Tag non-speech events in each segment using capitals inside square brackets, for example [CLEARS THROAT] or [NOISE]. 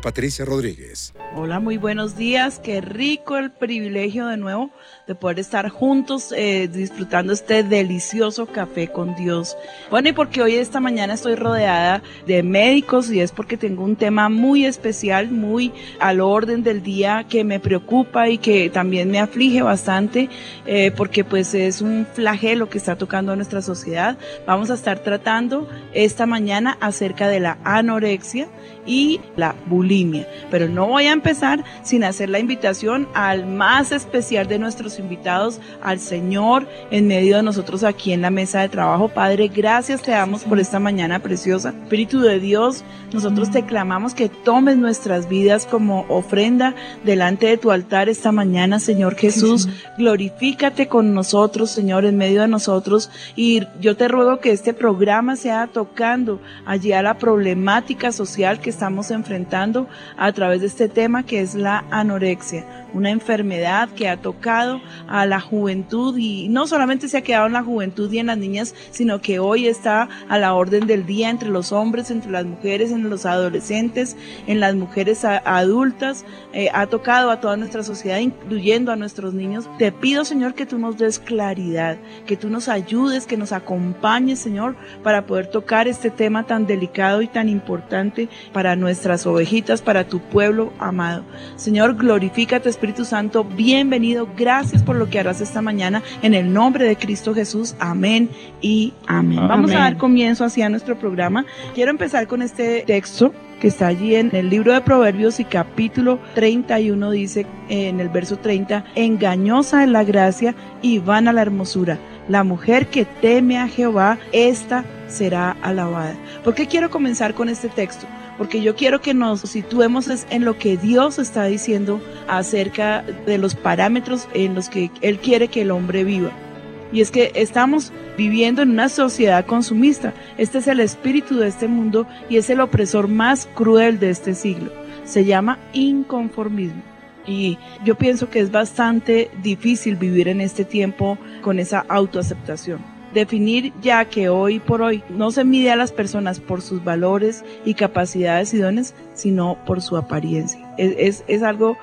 Patricia Rodríguez. Hola, muy buenos días. Qué rico el privilegio de nuevo de poder estar juntos eh, disfrutando este delicioso café con Dios. Bueno, y porque hoy esta mañana estoy rodeada de médicos y es porque tengo un tema muy especial, muy al orden del día que me preocupa y que también me aflige bastante eh, porque pues es un flagelo que está tocando a nuestra sociedad. Vamos a estar tratando esta mañana acerca de la anorexia y la bulimia. Pero no voy a empezar sin hacer la invitación al más especial de nuestros invitados, al Señor en medio de nosotros aquí en la mesa de trabajo. Padre, gracias te damos por esta mañana preciosa. Espíritu de Dios, nosotros te clamamos que tomes nuestras vidas como ofrenda delante de tu altar esta mañana, Señor Jesús. Glorifícate con nosotros, Señor, en medio de nosotros. Y yo te ruego que este programa sea tocando allí a la problemática social que estamos enfrentando a través de este tema que es la anorexia, una enfermedad que ha tocado a la juventud y no solamente se ha quedado en la juventud y en las niñas, sino que hoy está a la orden del día entre los hombres, entre las mujeres, en los adolescentes, en las mujeres adultas, eh, ha tocado a toda nuestra sociedad, incluyendo a nuestros niños. Te pido, Señor, que tú nos des claridad, que tú nos ayudes, que nos acompañes, Señor, para poder tocar este tema tan delicado y tan importante para nuestras ovejitas, para tu pueblo amado. Señor, glorifícate, Espíritu Santo, bienvenido, gracias por lo que harás esta mañana, en el nombre de Cristo Jesús, amén y amén. Vamos a dar comienzo hacia nuestro programa. Quiero empezar con este texto que está allí en el libro de Proverbios y capítulo 31 dice en el verso 30, engañosa es la gracia y vana la hermosura. La mujer que teme a Jehová, esta será alabada. ¿Por qué quiero comenzar con este texto? Porque yo quiero que nos situemos en lo que Dios está diciendo acerca de los parámetros en los que Él quiere que el hombre viva. Y es que estamos viviendo en una sociedad consumista. Este es el espíritu de este mundo y es el opresor más cruel de este siglo. Se llama inconformismo. Y yo pienso que es bastante difícil vivir en este tiempo con esa autoaceptación definir ya que hoy por hoy no se mide a las personas por sus valores y capacidades y dones, sino por su apariencia. Es, es, algo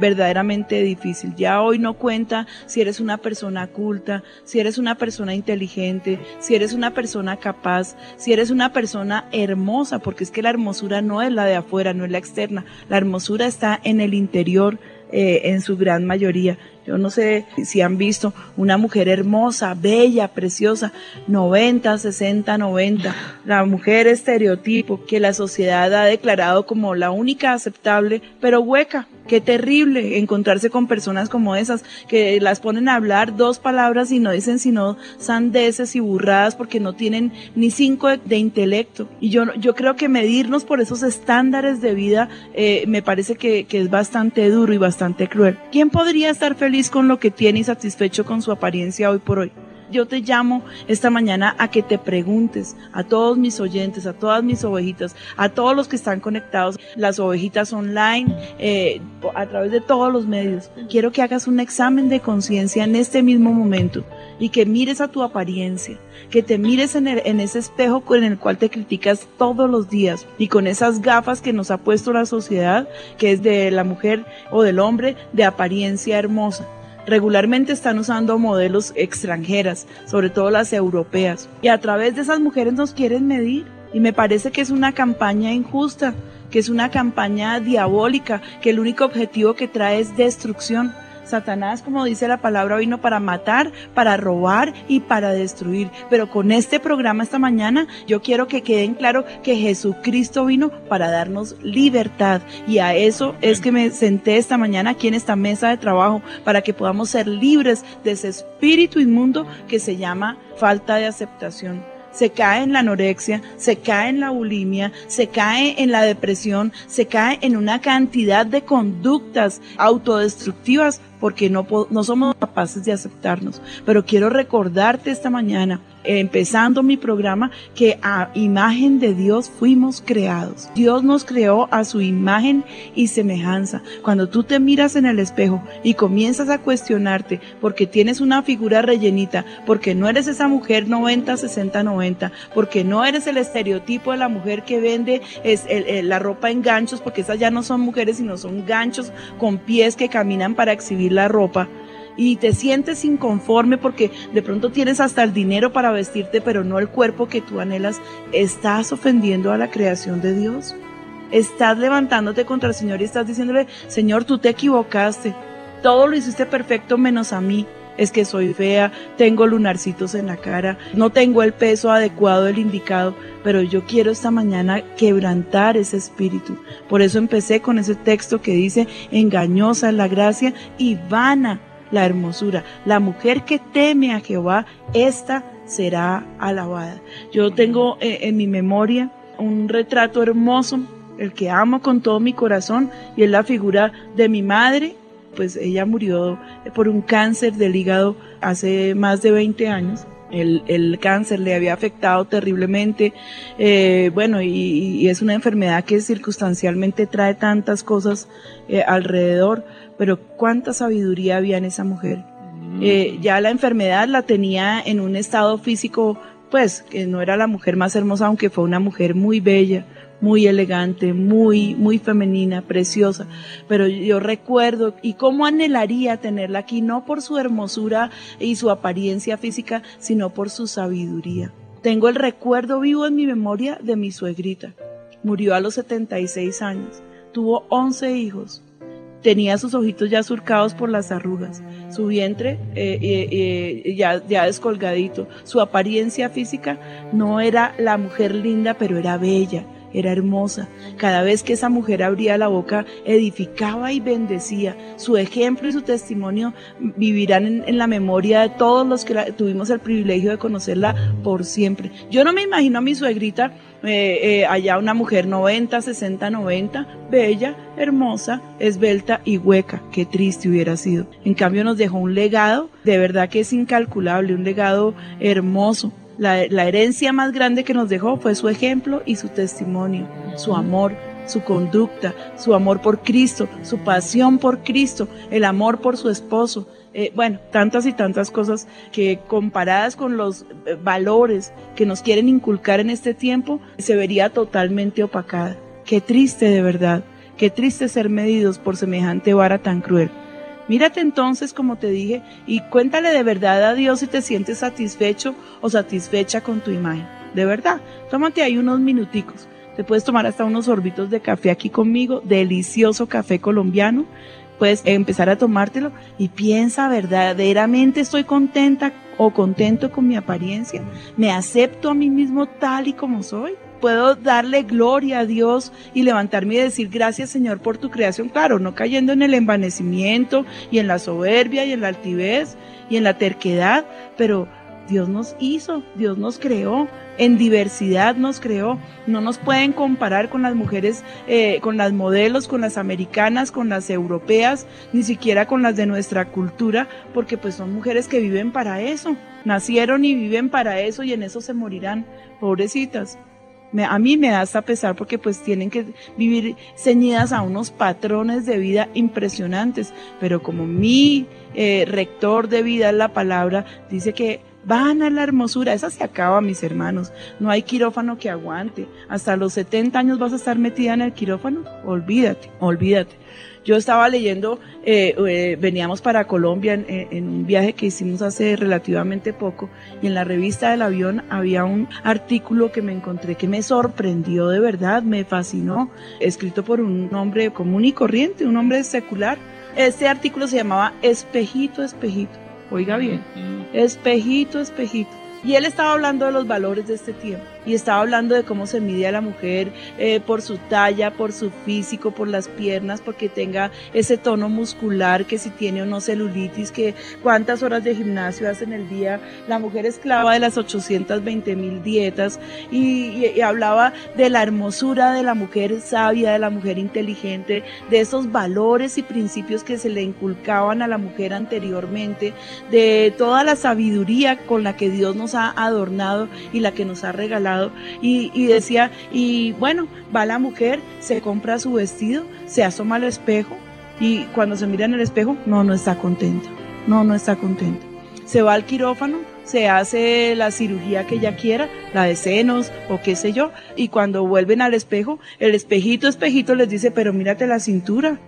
verdaderamente difícil. Ya hoy no cuenta si eres una persona culta, si eres una persona inteligente, si eres una persona capaz, si eres una persona hermosa, porque es que la hermosura no es la de afuera, no es la externa. La hermosura está en el interior eh, en su gran mayoría. Yo no sé si han visto una mujer hermosa, bella, preciosa, 90, 60, 90. La mujer estereotipo que la sociedad ha declarado como la única aceptable, pero hueca. Qué terrible encontrarse con personas como esas, que las ponen a hablar dos palabras y no dicen sino sandeces y burradas porque no tienen ni cinco de, intelecto. Y yo, yo creo que medirnos por esos estándares de vida eh, me parece que, que es bastante duro y bastante cruel. ¿Quién podría estar feliz con lo que tiene y satisfecho con su apariencia hoy por hoy. Yo te llamo esta mañana a que te preguntes a todos mis oyentes, a todas mis ovejitas, a todos los que están conectados, las ovejitas online, eh, a través de todos los medios. Quiero que hagas un examen de conciencia en este mismo momento y que mires a tu apariencia, que te mires en, en ese espejo con el cual te criticas todos los días y con esas gafas que nos ha puesto la sociedad, que es de la mujer o del hombre de apariencia hermosa regularmente están usando modelos extranjeras, sobre todo las europeas, y a través de esas mujeres nos quieren medir. Y me parece que es una campaña injusta que es una campaña diabólica, que el único objetivo que trae es destrucción. Satanás, como dice la palabra, vino para matar, para robar y para destruir. Pero con este programa esta mañana yo quiero que queden claro que Jesucristo vino para darnos libertad. Y a eso es que me senté esta mañana aquí en esta mesa de trabajo, para que podamos ser libres de ese espíritu inmundo que se llama falta de aceptación se cae en la anorexia, se cae en la bulimia, se cae en la depresión, se cae en una cantidad de conductas autodestructivas porque no, no somos capaces de aceptarnos. Pero quiero recordarte esta mañana empezando mi programa, que a imagen de Dios fuimos creados. Dios nos creó a su imagen y semejanza. Cuando tú te miras en el espejo y comienzas a cuestionarte porque tienes una figura rellenita, porque no eres esa mujer 90, 60, 90, porque no eres el estereotipo de la mujer que vende es la ropa en ganchos, porque esas ya no son mujeres, sino son ganchos con pies que caminan para exhibir la ropa y te sientes inconforme porque de pronto tienes hasta el dinero para vestirte, pero no el cuerpo que tú anhelas, estás ofendiendo a la creación de Dios. Estás levantándote contra el Señor y estás diciéndole, Señor, tú te equivocaste. Todo lo hiciste perfecto menos a mí. Es que soy fea, tengo lunarcitos en la cara, no tengo el peso adecuado, el indicado, pero yo quiero esta mañana quebrantar ese espíritu. Por eso empecé con ese texto que dice, engañosa es la gracia y vana la hermosura. La mujer que teme a Jehová, esta será alabada. Yo tengo eh, en mi memoria un retrato hermoso, el que amo con todo mi corazón, y es la figura de mi madre. Pues ella murió por un cáncer del hígado hace más de 20 años. El, cáncer le había afectado terriblemente, eh, bueno, y, es una enfermedad que circunstancialmente trae tantas cosas eh, alrededor, pero cuánta sabiduría había en esa mujer. Eh, ya la enfermedad la tenía en un estado físico, pues, que no era la mujer más hermosa, aunque fue una mujer muy bella, muy elegante, muy, muy femenina, preciosa. Pero yo recuerdo y cómo anhelaría tenerla aquí, no por su hermosura y su apariencia física, sino por su sabiduría. Tengo el recuerdo vivo en mi memoria de mi suegrita. Murió a los 76 años. Tuvo 11 hijos tenía sus ojitos ya surcados por las arrugas, su vientre eh, eh, eh, ya, ya descolgadito, su apariencia física no era la mujer linda, pero era bella, era hermosa. Cada vez que esa mujer abría la boca, edificaba y bendecía. Su ejemplo y su testimonio vivirán en, la memoria de todos los que tuvimos el privilegio de conocerla por siempre. Yo no me imagino a mi suegrita eh, eh, allá una mujer 90, 60, 90, bella, hermosa, esbelta y hueca. Qué triste hubiera sido. En cambio nos dejó un legado, de verdad que es incalculable, un legado hermoso. La, herencia más grande que nos dejó fue su ejemplo y su testimonio, su amor, su conducta, su amor por Cristo, su pasión por Cristo, el amor por su esposo. Eh, bueno, tantas y tantas cosas que comparadas con los eh, valores que nos quieren inculcar en este tiempo, se vería totalmente opacada. Qué triste de verdad, qué triste ser medidos por semejante vara tan cruel. Mírate entonces, como te dije, y cuéntale de verdad a Dios si te sientes satisfecho o satisfecha con tu imagen. De verdad, tómate ahí unos minuticos. Te puedes tomar hasta unos sorbitos de café aquí conmigo, delicioso café colombiano. Puedes empezar a tomártelo y piensa verdaderamente estoy contenta o contento con mi apariencia. Me acepto a mí mismo tal y como soy puedo darle gloria a Dios y levantarme y decir gracias Señor por tu creación, claro, no cayendo en el envanecimiento y en la soberbia y en la altivez y en la terquedad, pero Dios nos hizo, Dios nos creó, en diversidad nos creó. No nos pueden comparar con las mujeres, eh, con las modelos, con las americanas, con las europeas, ni siquiera con las de nuestra cultura, porque pues son mujeres que viven para eso, nacieron y viven para eso y en eso se morirán, pobrecitas a mí me da hasta pesar porque pues tienen que vivir ceñidas a unos patrones de vida impresionantes, pero como mi eh, rector de vida la palabra, dice que van a la hermosura. Esa se acaba, mis hermanos. No hay quirófano que aguante. Hasta los 70 años vas a estar metida en el quirófano. Olvídate, olvídate. Yo estaba leyendo, eh, eh, veníamos para Colombia en, un viaje que hicimos hace relativamente poco y en la revista del avión había un artículo que me encontré que me sorprendió de verdad, me fascinó, escrito por un hombre común y corriente, un hombre secular. Este artículo se llamaba Espejito, Espejito. Oiga bien, espejito, espejito. Y él estaba hablando de los valores de este tiempo y estaba hablando de cómo se mide a la mujer eh, por su talla, por su físico, por las piernas, porque tenga ese tono muscular, que si tiene o no celulitis, que cuántas horas de gimnasio hace en el día. La mujer esclava de las 820 mil dietas y, y hablaba de la hermosura de la mujer sabia, de la mujer inteligente, de esos valores y principios que se le inculcaban a la mujer anteriormente, de toda la sabiduría con la que Dios nos ha adornado y la que nos ha regalado. Y, decía, y bueno, va la mujer, se compra su vestido, se asoma al espejo y cuando se mira en el espejo, no, no está contenta. No, no está contenta. Se va al quirófano, se hace la cirugía que ella quiera, la de senos o qué sé yo, y cuando vuelven al espejo, el espejito, espejito les dice, pero mírate la cintura.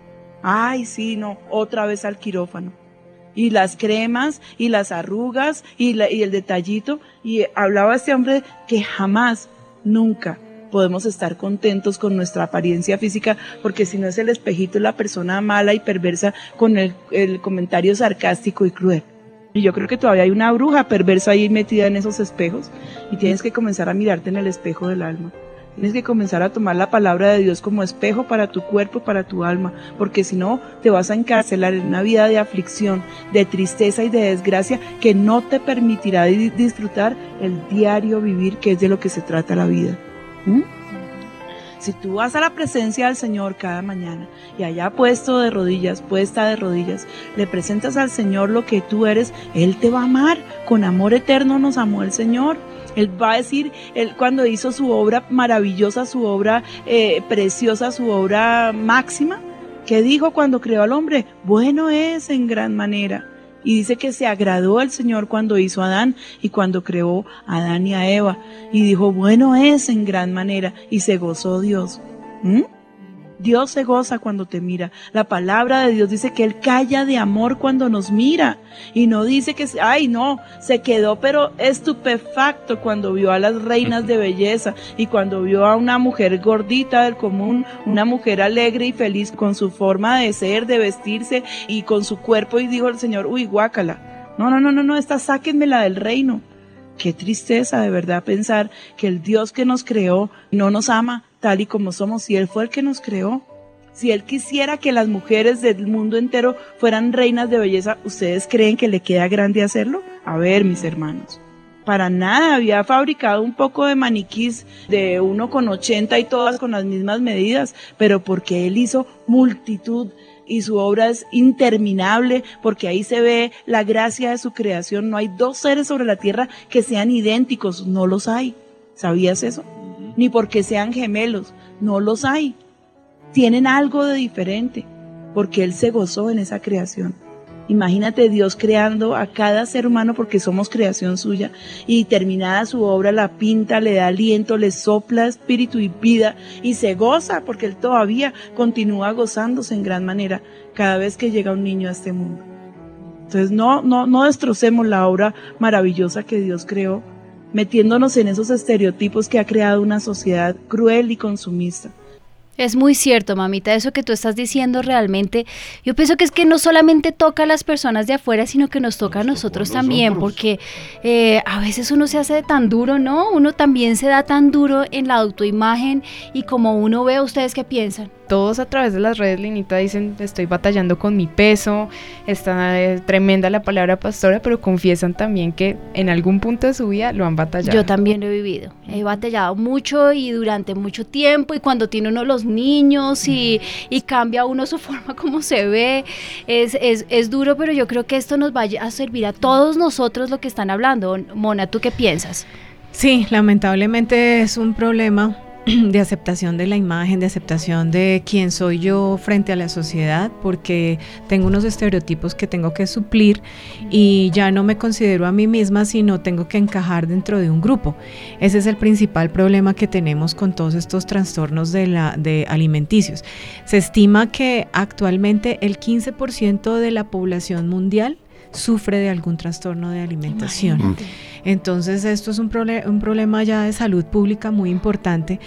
Ay, sí, no, otra vez al quirófano y las cremas y las arrugas y, y el detallito. Y hablaba este hombre que jamás, nunca podemos estar contentos con nuestra apariencia física, porque si no es el espejito, es la persona mala y perversa con el, el, comentario sarcástico y cruel. Y yo creo que todavía hay una bruja perversa ahí metida en esos espejos y tienes que comenzar a mirarte en el espejo del alma. Tienes que comenzar a tomar la palabra de Dios como espejo para tu cuerpo, para tu alma, porque si no te vas a encarcelar en una vida de aflicción, de tristeza y de desgracia que no te permitirá disfrutar el diario vivir, que es de lo que se trata la vida. ¿Mm? Si tú vas a la presencia del Señor cada mañana y allá puesto de rodillas, puesta de rodillas, le presentas al Señor lo que tú eres, Él te va a amar. Con amor eterno nos amó el Señor. Él va a decir, él cuando hizo su obra maravillosa, su obra eh, preciosa, su obra máxima, ¿qué dijo cuando creó al hombre? Bueno es en gran manera. Y dice que se agradó al Señor cuando hizo a Adán y cuando creó a Adán y a Eva. Y dijo, bueno es en gran manera. Y se gozó Dios. ¿Mm? Dios se goza cuando te mira. La palabra de Dios dice que Él calla de amor cuando nos mira. Y no dice que, ay, no, se quedó pero estupefacto cuando vio a las reinas de belleza y cuando vio a una mujer gordita del común, una mujer alegre y feliz con su forma de ser, de vestirse y con su cuerpo. Y dijo el Señor, uy, guácala. No, no, no, no, no, esta sáquenmela del reino. Qué tristeza de verdad pensar que el Dios que nos creó no nos ama tal y como somos, si Él fue el que nos creó. Si Él quisiera que las mujeres del mundo entero fueran reinas de belleza, ¿ustedes creen que le queda grande hacerlo? A ver, mis hermanos. Para nada, había fabricado un poco de maniquís de 1,80 y todas con las mismas medidas, pero porque Él hizo multitud y su obra es interminable porque ahí se ve la gracia de su creación. No hay dos seres sobre la tierra que sean idénticos, no los hay. ¿Sabías eso? Ni porque sean gemelos, no los hay. Tienen algo de diferente porque Él se gozó en esa creación. Imagínate Dios creando a cada ser humano porque somos creación suya y terminada su obra la pinta, le da aliento, le sopla espíritu y vida y se goza porque Él todavía continúa gozándose en gran manera cada vez que llega un niño a este mundo. Entonces no, no, no destrocemos la obra maravillosa que Dios creó metiéndonos en esos estereotipos que ha creado una sociedad cruel y consumista. Es muy cierto, mamita, eso que tú estás diciendo realmente, yo pienso que es que no solamente toca a las personas de afuera, sino que nos toca a nosotros también, porque eh, a veces uno se hace tan duro, ¿no? Uno también se da tan duro en la autoimagen y como uno ve, ¿ustedes qué piensan? todos a través de las redes, Linita, dicen, estoy batallando con mi peso, está eh, tremenda la palabra pastora, pero confiesan también que en algún punto de su vida lo han batallado. Yo también lo he vivido, he batallado mucho y durante mucho tiempo y cuando tiene uno los niños y, y cambia uno su [LAUGHS] forma como se ve, es, es, es duro, pero yo creo que esto nos va a servir a todos nosotros lo que están hablando. Mona, ¿tú qué piensas? Sí, lamentablemente es un problema [CLEARS THROAT] de aceptación de la imagen, de aceptación de quién soy yo frente a la sociedad, porque tengo unos estereotipos que tengo que suplir y ya no me considero a mí misma, sino tengo que encajar dentro de un grupo. Ese es el principal problema que tenemos con todos estos trastornos de, la, de alimenticios. Se estima que actualmente el 15% de la población mundial sufre de algún trastorno de alimentación. Entonces esto es un, un problema ya de salud pública muy importante,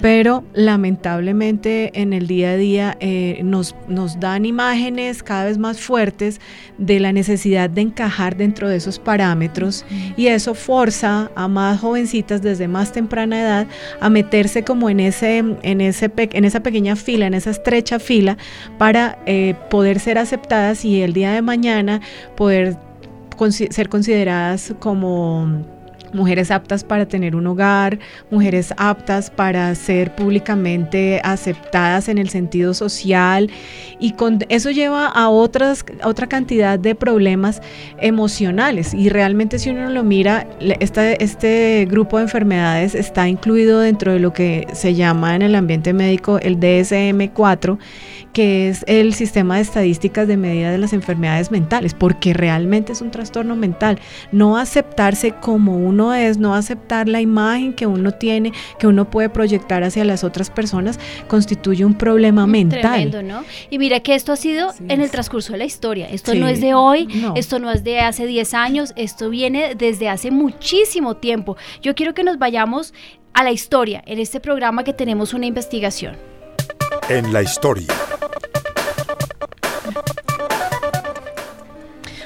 pero lamentablemente en el día a día eh, nos, nos dan imágenes cada vez más fuertes de la necesidad de encajar dentro de esos parámetros y eso forza a más jovencitas desde más temprana edad a meterse como en, ese, en, ese en esa pequeña fila, en esa estrecha fila para eh, poder ser aceptadas y el día de mañana poder ser consideradas como mujeres aptas para tener un hogar, mujeres aptas para ser públicamente aceptadas en el sentido social y con eso lleva a otras otra cantidad de problemas emocionales. Y realmente si uno lo mira este grupo de enfermedades está incluido dentro de lo que se llama en el ambiente médico el DSM-4 que es el sistema de estadísticas de medida de las enfermedades mentales, porque realmente es un trastorno mental. No aceptarse como uno es, no aceptar la imagen que uno tiene, que uno puede proyectar hacia las otras personas, constituye un problema mental. Tremendo, ¿no? Y mira que esto ha sido en el transcurso de la historia. Esto no es de hoy, esto no es de hace 10 años, esto viene desde hace muchísimo tiempo. Yo quiero que nos vayamos a la historia en este programa que tenemos una investigación. En la historia.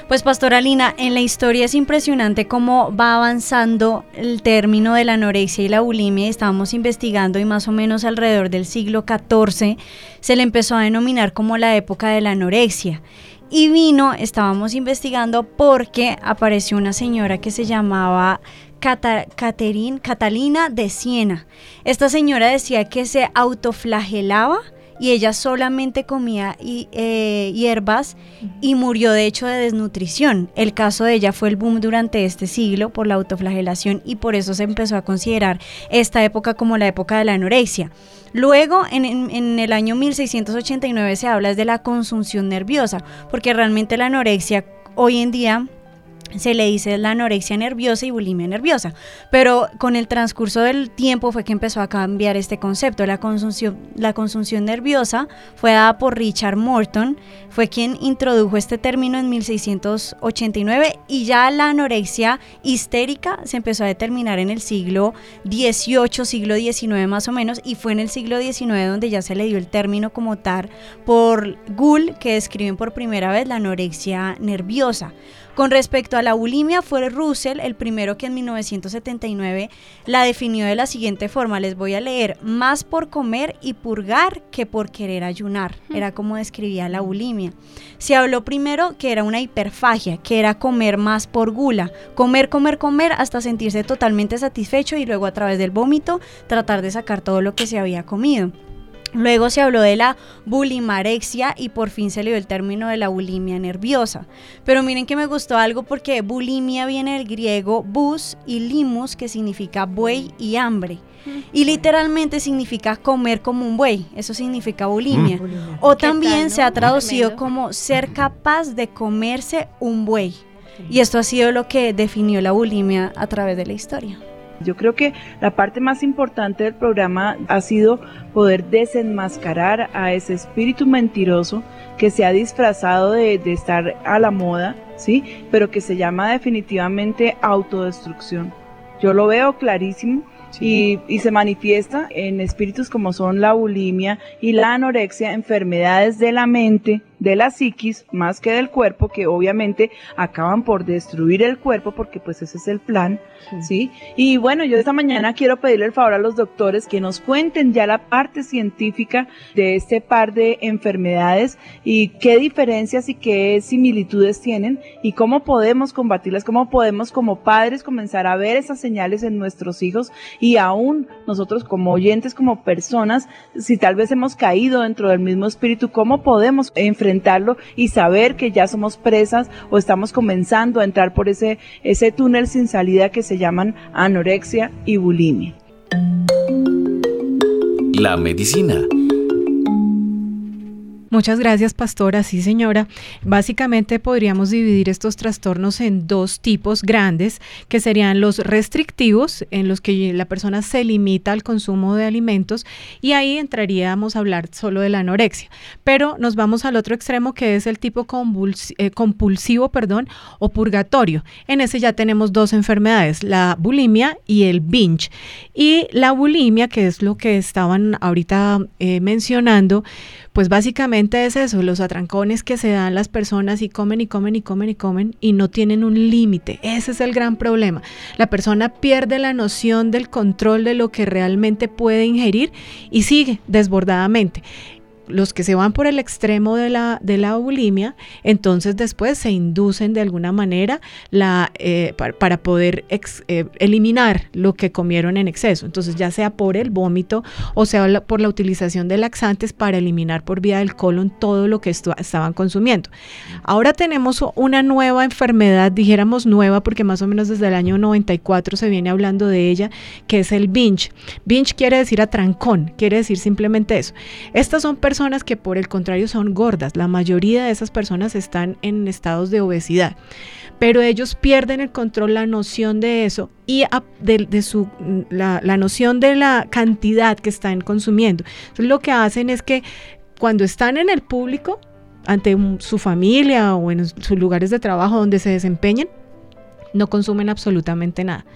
Pues Pastora Lina, en la historia es impresionante cómo va avanzando el término de la anorexia y la bulimia. Estábamos investigando y más o menos alrededor del siglo XIV se le empezó a denominar como la época de la anorexia. Y vino, estábamos investigando porque apareció una señora que se llamaba Catalina de Siena. Esta señora decía que se autoflagelaba y ella solamente comía eh, hierbas y murió de hecho de desnutrición. El caso de ella fue el boom durante este siglo por la autoflagelación y por eso se empezó a considerar esta época como la época de la anorexia. Luego, en, en, el año 1689 se habla de la consunción nerviosa, porque realmente la anorexia hoy en día se le dice la anorexia nerviosa y bulimia nerviosa. Pero con el transcurso del tiempo fue que empezó a cambiar este concepto. La consunción, nerviosa fue dada por Richard Morton, fue quien introdujo este término en 1689 y ya la anorexia histérica se empezó a determinar en el siglo XVIII, siglo XIX más o menos, y fue en el siglo XIX donde ya se le dio el término como tal por Gull, que describen por primera vez la anorexia nerviosa. Con respecto a la bulimia, fue Russell el primero que en 1979 la definió de la siguiente forma. Les voy a leer, más por comer y purgar que por querer ayunar. Era como describía la bulimia. Se habló primero que era una hiperfagia, que era comer más por gula. Comer, comer, comer hasta sentirse totalmente satisfecho y luego a través del vómito tratar de sacar todo lo que se había comido. Luego se habló de la bulimarexia y por fin se le dio el término de la bulimia nerviosa. Pero miren que me gustó algo porque bulimia viene del griego bus y limus, que significa buey y hambre. Y literalmente significa comer como un buey, eso significa bulimia. Mm. O también se ha traducido como ser capaz de comerse un buey. Y esto ha sido lo que definió la bulimia a través de la historia. Yo creo que la parte más importante del programa ha sido poder desenmascarar a ese espíritu mentiroso que se ha disfrazado de, estar a la moda, ¿sí? Pero que se llama definitivamente autodestrucción. Yo lo veo clarísimo y, y, se manifiesta en espíritus como son la bulimia y la anorexia, enfermedades de la mente, de la psiquis más que del cuerpo, que obviamente acaban por destruir el cuerpo porque pues ese es el plan, ¿sí? Y bueno, yo esta mañana quiero pedirle el favor a los doctores que nos cuenten ya la parte científica de este par de enfermedades y qué diferencias y qué similitudes tienen y cómo podemos combatirlas, cómo podemos como padres comenzar a ver esas señales en nuestros hijos y aún nosotros como oyentes, como personas, si tal vez hemos caído dentro del mismo espíritu, cómo podemos enfrentar y saber que ya somos presas o estamos comenzando a entrar por ese, ese túnel sin salida que se llaman anorexia y bulimia. la medicina. Muchas gracias, pastora. Sí, señora. Básicamente podríamos dividir estos trastornos en dos tipos grandes, que serían los restrictivos, en los que la persona se limita al consumo de alimentos, y ahí entraríamos a hablar solo de la anorexia. Pero nos vamos al otro extremo, que es el tipo eh, compulsivo, perdón, o purgatorio. En ese ya tenemos dos enfermedades, la bulimia y el binge. Y la bulimia, que es lo que estaban ahorita eh, mencionando, pues básicamente es eso, los atrancones que se dan las personas y comen y comen y comen y comen y no tienen un límite. Ese es el gran problema. La persona pierde la noción del control de lo que realmente puede ingerir y sigue desbordadamente los que se van por el extremo de la, de la bulimia, entonces después se inducen de alguna manera la, eh, para, poder eh, eliminar lo que comieron en exceso. Entonces ya sea por el vómito o sea por la utilización de laxantes para eliminar por vía del colon todo lo que estaban consumiendo. Ahora tenemos una nueva enfermedad, dijéramos nueva porque más o menos desde el año 94 se viene hablando de ella, que es el binge. Binge quiere decir atrancón, quiere decir simplemente eso. Estas son personas personas que por el contrario son gordas. La mayoría de esas personas están en estados de obesidad. Pero ellos pierden el control, la noción de eso y de, su, la, noción de la cantidad que están consumiendo. Entonces lo que hacen es que cuando están en el público, ante su familia o en sus lugares de trabajo donde se desempeñen, no consumen absolutamente nada.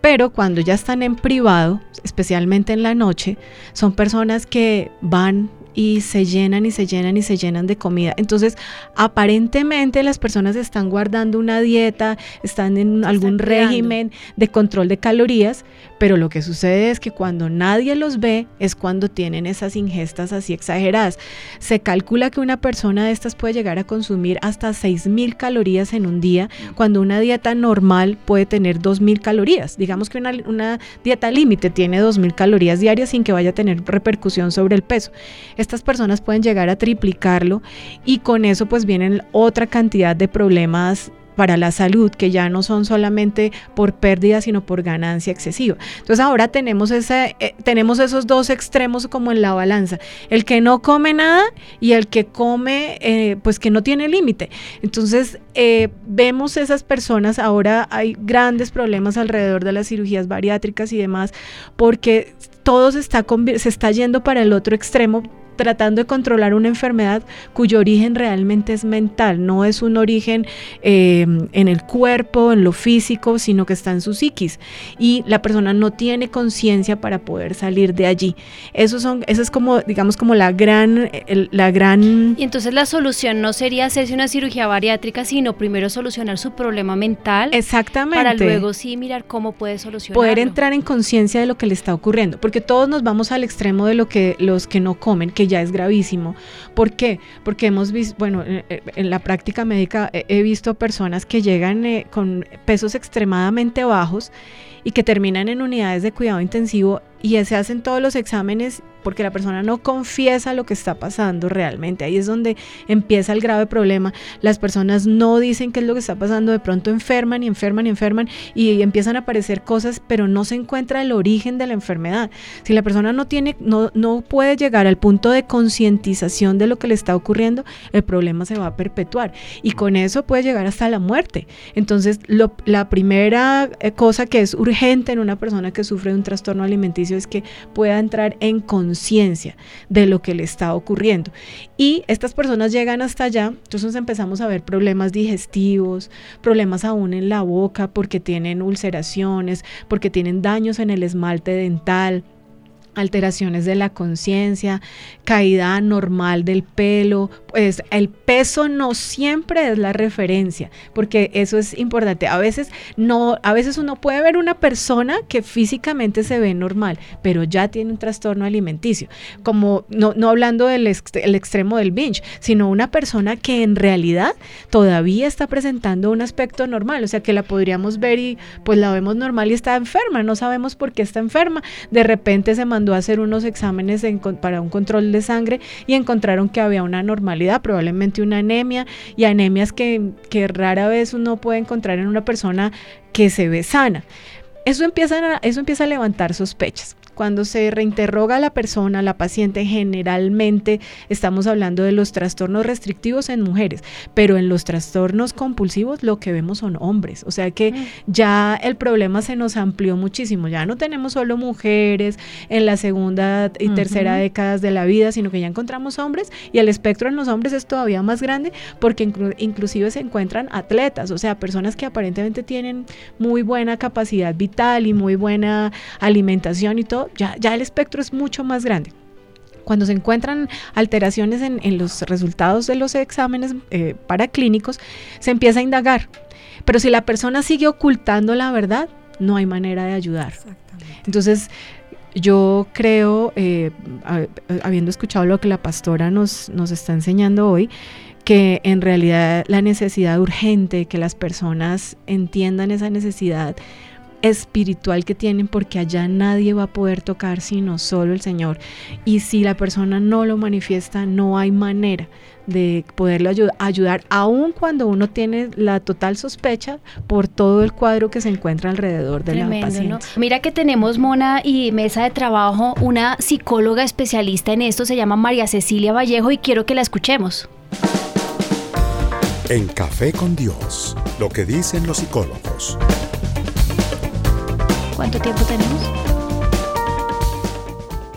Pero cuando ya están en privado, especialmente en la noche, son personas que van y se llenan y se llenan y se llenan de comida. Entonces, aparentemente las personas están guardando una dieta, están en algún régimen de control de calorías, pero lo que sucede es que cuando nadie los ve es cuando tienen esas ingestas así exageradas. Se calcula que una persona de estas puede llegar a consumir hasta 6.000 calorías en un día, cuando una dieta normal puede tener 2.000 calorías. Digamos que una, una dieta límite tiene 2.000 calorías diarias sin que vaya a tener repercusión sobre el peso estas personas pueden llegar a triplicarlo y con eso pues vienen otra cantidad de problemas para la salud, que ya no son solamente por pérdida, sino por ganancia excesiva. Entonces ahora tenemos, ese, eh, tenemos esos dos extremos como en la balanza, el que no come nada y el que come, eh, pues que no tiene límite. Entonces eh, vemos esas personas, ahora hay grandes problemas alrededor de las cirugías bariátricas y demás, porque todo está, se está yendo para el otro extremo tratando de controlar una enfermedad cuyo origen realmente es mental, no es un origen eh, en el cuerpo, en lo físico, sino que está en su psiquis. Y la persona no tiene conciencia para poder salir de allí. Eso, son, eso es como, digamos, como la gran, la gran... Y entonces la solución no sería hacerse una cirugía bariátrica, sino primero solucionar su problema mental. Exactamente. Para luego sí mirar cómo puede solucionarlo. Poder entrar en conciencia de lo que le está ocurriendo, porque todos nos vamos al extremo de lo que los que no comen, que ya es gravísimo. ¿Por qué? Porque hemos visto, bueno, eh, eh, en, la práctica médica he, visto personas que llegan eh, con pesos extremadamente bajos y que terminan en unidades de cuidado intensivo y se hacen todos los exámenes porque la persona no confiesa lo que está pasando realmente. Ahí es donde empieza el grave problema. Las personas no dicen qué es lo que está pasando, de pronto enferman y enferman y enferman y empiezan a aparecer cosas, pero no se encuentra el origen de la enfermedad. Si la persona no tiene no no puede llegar al punto de concientización de lo que le está ocurriendo, el problema se va a perpetuar y con eso puede llegar hasta la muerte. Entonces, la primera eh, cosa que es urgente en una persona que sufre de un trastorno alimenticio es que pueda entrar en conciencia de lo que le está ocurriendo. Y estas personas llegan hasta allá, entonces empezamos a ver problemas digestivos, problemas aún en la boca porque tienen ulceraciones, porque tienen daños en el esmalte dental alteraciones de la conciencia, caída normal del pelo, pues el peso no siempre es la referencia, porque eso es importante. A veces no, a veces uno puede ver una persona que físicamente se ve normal, pero ya tiene un trastorno alimenticio, como no, no hablando del el extremo del binge, sino una persona que en realidad todavía está presentando un aspecto normal, o sea que la podríamos ver y pues la vemos normal y está enferma, no sabemos por qué está enferma, de repente se manda a hacer unos exámenes para un control de sangre y encontraron que había una normalidad, probablemente una anemia, y anemias que, rara vez uno puede encontrar en una persona que se ve sana. Eso empieza, eso empieza a levantar sospechas. Cuando se reinterroga a la persona, la paciente, generalmente estamos hablando de los trastornos restrictivos en mujeres, pero en los trastornos compulsivos lo que vemos son hombres. O sea que mm. ya el problema se nos amplió muchísimo. Ya no tenemos solo mujeres en la segunda y tercera décadas de la vida, sino que ya encontramos hombres y el espectro en los hombres es todavía más grande porque inclusive se encuentran atletas, o sea, personas que aparentemente tienen muy buena capacidad vital y muy buena alimentación y todo, ya, ya el espectro es mucho más grande. Cuando se encuentran alteraciones en, los resultados de los exámenes eh, paraclínicos, se empieza a indagar. Pero si la persona sigue ocultando la verdad, no hay manera de ayudar. Entonces, yo creo, eh, habiendo escuchado lo que la pastora nos, nos está enseñando hoy, que en realidad la necesidad urgente, que las personas entiendan esa necesidad espiritual que tienen porque allá nadie va a poder tocar sino solo el Señor. Y si la persona no lo manifiesta, no hay manera de poderlo ayudar, aun cuando uno tiene la total sospecha por todo el cuadro que se encuentra alrededor de la paciente. Mira que tenemos, Mona, y mesa de trabajo, una psicóloga especialista en esto, se llama María Cecilia Vallejo, y quiero que la escuchemos. En Café con Dios, lo que dicen los psicólogos. ¿Cuánto tiempo tenemos?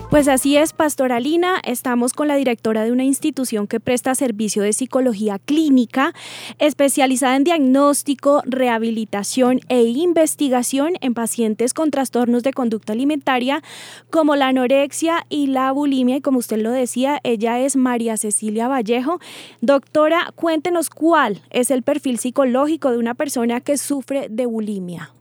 Pues así es, Pastoralina. Estamos con la directora de una institución que presta servicio de psicología clínica, especializada en diagnóstico, rehabilitación e investigación en pacientes con trastornos de conducta alimentaria como la anorexia y la bulimia. Y como usted lo decía, ella es María Cecilia Vallejo. Doctora, cuéntenos cuál es el perfil psicológico de una persona que sufre de bulimia.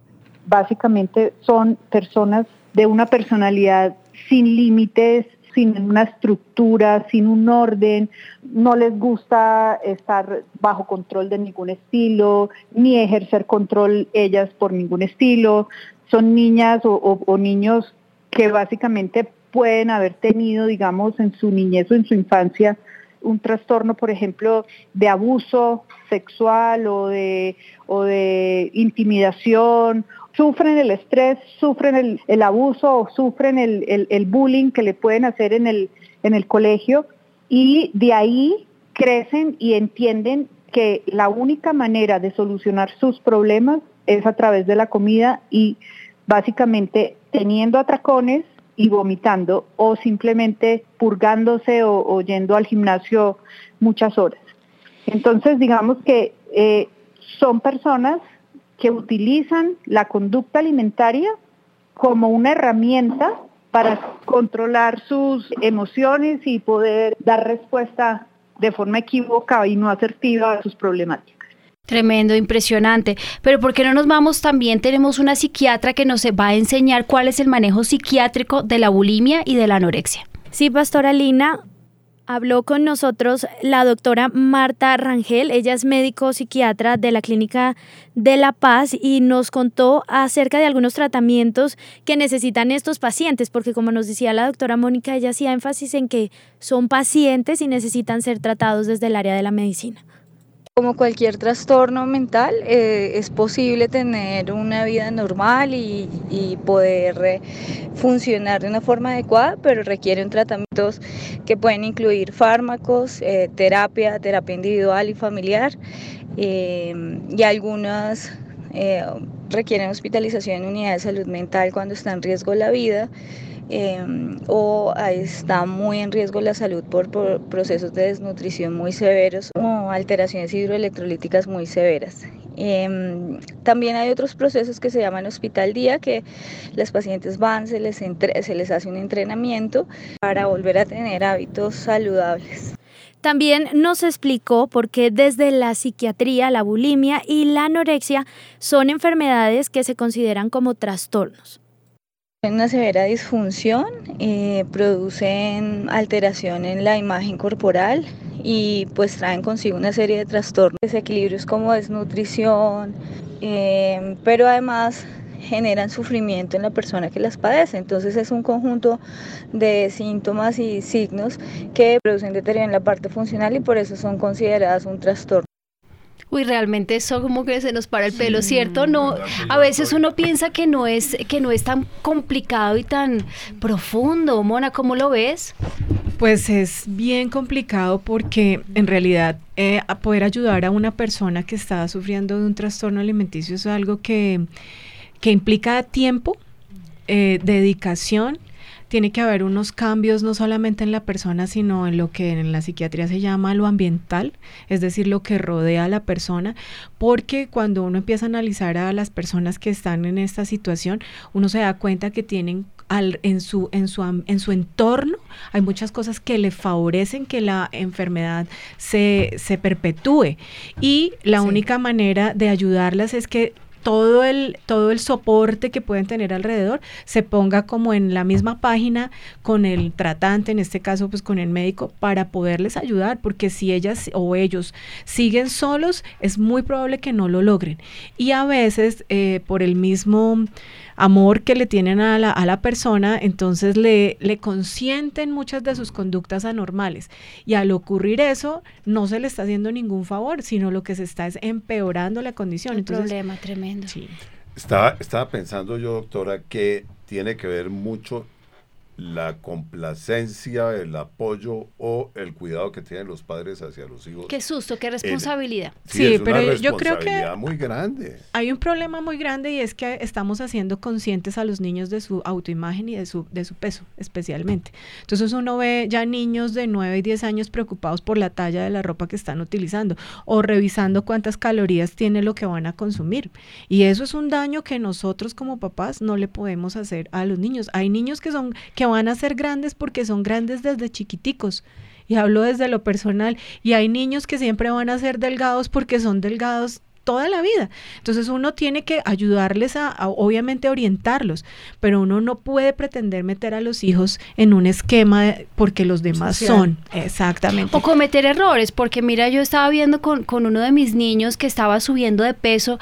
Básicamente son personas de una personalidad sin límites, sin una estructura, sin un orden, no les gusta estar bajo control de ningún estilo, ni ejercer control ellas por ningún estilo. Son niñas o, niños que básicamente pueden haber tenido, digamos, en su niñez o en su infancia un trastorno, por ejemplo, de abuso sexual o de, o de intimidación sufren el estrés, sufren el, abuso o sufren el, bullying que le pueden hacer en el, colegio y de ahí crecen y entienden que la única manera de solucionar sus problemas es a través de la comida y básicamente teniendo atracones y vomitando o simplemente purgándose o, yendo al gimnasio muchas horas. Entonces, digamos que eh, son personas que utilizan la conducta alimentaria como una herramienta para controlar sus emociones y poder dar respuesta de forma equivocada y no asertiva a sus problemáticas. Tremendo, impresionante. Pero ¿por qué no nos vamos también? Tenemos una psiquiatra que nos va a enseñar cuál es el manejo psiquiátrico de la bulimia y de la anorexia. Sí, pastora Lina, Habló con nosotros la doctora Marta Rangel, ella es médico psiquiatra de la Clínica de La Paz y nos contó acerca de algunos tratamientos que necesitan estos pacientes, porque como nos decía la doctora Mónica, ella hacía énfasis en que son pacientes y necesitan ser tratados desde el área de la medicina. Como cualquier trastorno mental, eh, es posible tener una vida normal y, poder eh, funcionar de una forma adecuada, pero requieren tratamientos que pueden incluir fármacos, eh, terapia, terapia individual y familiar, y algunas requieren hospitalización en unidad de salud mental cuando está en riesgo la vida. Em, o está muy en riesgo la salud por, procesos de desnutrición muy severos o alteraciones hidroelectrolíticas muy severas. Em, también hay otros procesos que se llaman hospital día, que las pacientes van, se les, se les hace un entrenamiento para volver a tener hábitos saludables. También nos explicó por qué desde la psiquiatría la bulimia y la anorexia son enfermedades que se consideran como trastornos una severa disfunción, eh, producen alteración en la imagen corporal y pues traen consigo una serie de trastornos, desequilibrios como desnutrición, eh, pero además generan sufrimiento en la persona que las padece. Entonces es un conjunto de síntomas y signos que producen deterioro en la parte funcional y por eso son consideradas un trastorno. Uy, realmente eso como que se nos para el pelo, ¿cierto? No, a veces uno piensa que no es que no es tan complicado y tan profundo. Mona, ¿cómo lo ves? Pues es bien complicado porque en realidad eh, poder ayudar a una persona que está sufriendo de un trastorno alimenticio es algo que, que implica tiempo, eh, dedicación tiene que haber unos cambios no solamente en la persona, sino en lo que en la psiquiatría se llama lo ambiental, es decir, lo que rodea a la persona, porque cuando uno empieza a analizar a las personas que están en esta situación, uno se da cuenta que tienen al, en, su, en, su, en su entorno hay muchas cosas que le favorecen que la enfermedad se, se perpetúe. Y la única manera de ayudarlas es que todo el, todo el soporte que pueden tener alrededor se ponga como en la misma página con el tratante, en este caso pues con el médico, para poderles ayudar, porque si ellas o ellos siguen solos, es muy probable que no lo logren. Y a veces eh, por el mismo amor que le tienen a la, a la persona, entonces le, le consienten muchas de sus conductas anormales. Y al ocurrir eso, no se le está haciendo ningún favor, sino lo que se está es empeorando la condición. Un problema tremendo. Sí. Estaba, estaba pensando yo, doctora, que tiene que ver mucho la complacencia, el apoyo o el cuidado que tienen los padres hacia los hijos. Qué susto, qué responsabilidad. sí, pero yo creo que muy grande. Hay un problema muy grande y es que estamos haciendo conscientes a los niños de su autoimagen y de su de su peso, especialmente. Entonces uno ve ya niños de 9 y 10 años preocupados por la talla de la ropa que están utilizando o revisando cuántas calorías tiene lo que van a consumir. Y eso es un daño que nosotros como papás no le podemos hacer a los niños. Hay niños que son que van a ser grandes porque son grandes desde chiquiticos. Y hablo desde lo personal. Y hay niños que siempre van a ser delgados porque son delgados toda la vida. Entonces uno tiene que ayudarles a, obviamente, orientarlos, pero uno no puede pretender meter a los hijos en un esquema porque los demás son. Exactamente. O cometer errores, porque mira, yo estaba viendo con, uno de mis niños que estaba subiendo de peso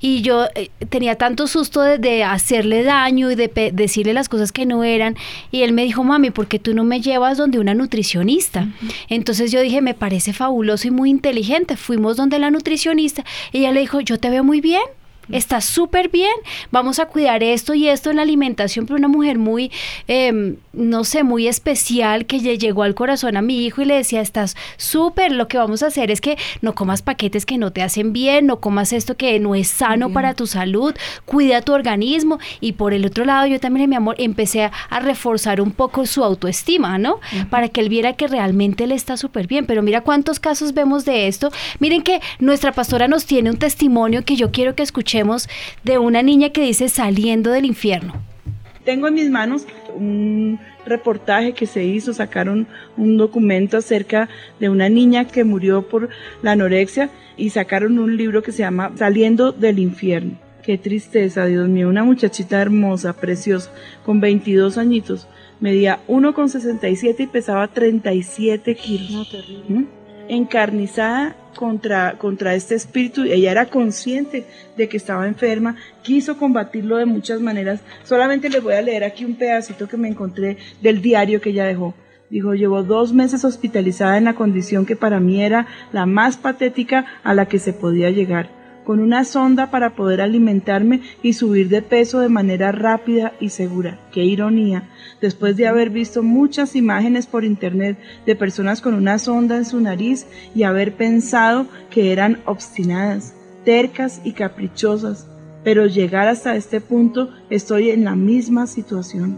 y yo eh, tenía tanto susto de, hacerle daño y de decirle las cosas que no eran. Y él me dijo, mami, ¿por qué tú no me llevas donde una nutricionista? Entonces yo dije, me parece fabuloso y muy inteligente. Fuimos donde la nutricionista y le dijo, yo te veo muy bien está súper bien, vamos a cuidar esto y esto en la alimentación, pero una mujer muy, em, no sé, muy especial que le llegó al corazón a mi hijo y le decía, estás súper, lo que vamos a hacer es que no comas paquetes que no te hacen bien, no comas esto que no es sano para tu salud, cuida tu organismo y por el otro lado yo también, mi amor, empecé a, reforzar un poco su autoestima, ¿no? Para que él viera que realmente él está súper bien, pero mira cuántos casos vemos de esto, miren que nuestra pastora nos tiene un testimonio que yo quiero que escuchemos de una niña que dice saliendo del infierno. Tengo en mis manos un reportaje que se hizo, sacaron un documento acerca de una niña que murió por la anorexia y sacaron un libro que se llama Saliendo del infierno. Qué tristeza, Dios mío, una muchachita hermosa, preciosa, con 22 añitos, medía 1,67 y pesaba 37 kilos. No, terrible. ¿Mm? Encarnizada contra, contra este espíritu, ella era consciente de que estaba enferma, quiso combatirlo de muchas maneras. Solamente les voy a leer aquí un pedacito que me encontré del diario que ella dejó. Dijo, llevo dos meses hospitalizada en la condición que para mí era la más patética a la que se podía llegar con una sonda para poder alimentarme y subir de peso de manera rápida y segura. Qué ironía. Después de haber visto muchas imágenes por internet de personas con una sonda en su nariz y haber pensado que eran obstinadas, tercas y caprichosas, pero llegar hasta este punto estoy en la misma situación.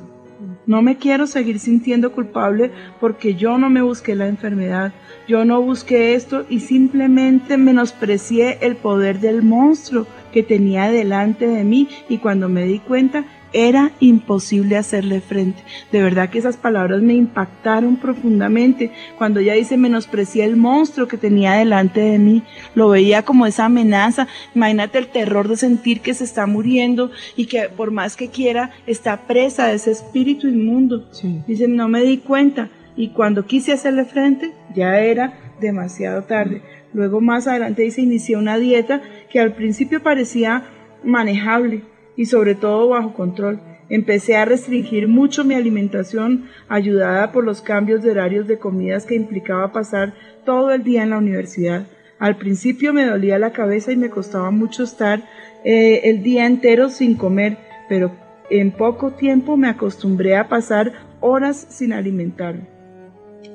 No me quiero seguir sintiendo culpable porque yo no me busqué la enfermedad, yo no busqué esto y simplemente menosprecié el poder del monstruo que tenía delante de mí. Y cuando me di cuenta era imposible hacerle frente. De verdad que esas palabras me impactaron profundamente. Cuando ella dice menosprecié el monstruo que tenía delante de mí, lo veía como esa amenaza. Imagínate el terror de sentir que se está muriendo y que por más que quiera está presa de ese espíritu inmundo. Dice, no me di cuenta y cuando quise hacerle frente ya era demasiado tarde. Luego más adelante dice, inicié una dieta que al principio parecía manejable y sobre todo bajo control. Empecé a restringir mucho mi alimentación, ayudada por los cambios de horarios de comidas que implicaba pasar todo el día en la universidad. Al principio me dolía la cabeza y me costaba mucho estar eh, el día entero sin comer, pero en poco tiempo me acostumbré a pasar horas sin alimentarme.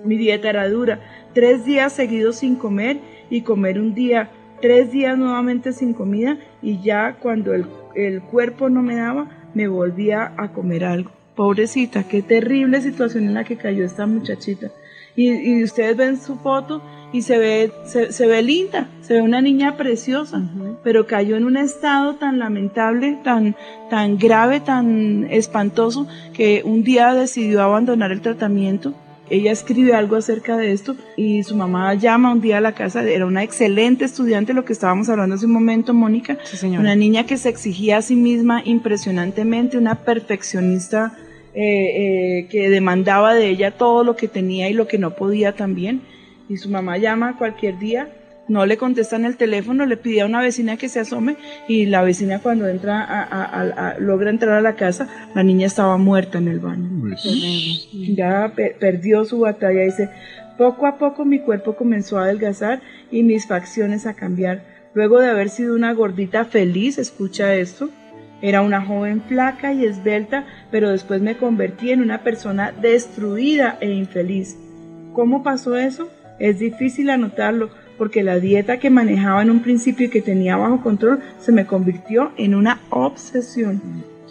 Mi dieta era dura, tres días seguidos sin comer y comer un día, tres días nuevamente sin comida y ya cuando el, el cuerpo no me daba, me volvía a comer algo. Pobrecita, qué terrible situación en la que cayó esta muchachita. Y, y ustedes ven su foto y se ve, se, se, ve linda, se ve una niña preciosa, pero cayó en un estado tan lamentable, tan, tan grave, tan espantoso, que un día decidió abandonar el tratamiento. Ella escribe algo acerca de esto y su mamá llama un día a la casa, era una excelente estudiante, lo que estábamos hablando hace un momento, Mónica, una niña que se exigía a sí misma impresionantemente, una perfeccionista eh, eh, que demandaba de ella todo lo que tenía y lo que no podía también. Y su mamá llama cualquier día, no le contestan el teléfono, le pide a una vecina que se asome y la vecina cuando entra a, logra entrar a la casa, la niña estaba muerta en el baño. Ya perdió su batalla, dice, poco a poco mi cuerpo comenzó a adelgazar y mis facciones a cambiar. Luego de haber sido una gordita feliz, escucha esto, era una joven flaca y esbelta, pero después me convertí en una persona destruida e infeliz. ¿Cómo pasó eso? Es difícil anotarlo porque la dieta que manejaba en un principio y que tenía bajo control se me convirtió en una obsesión.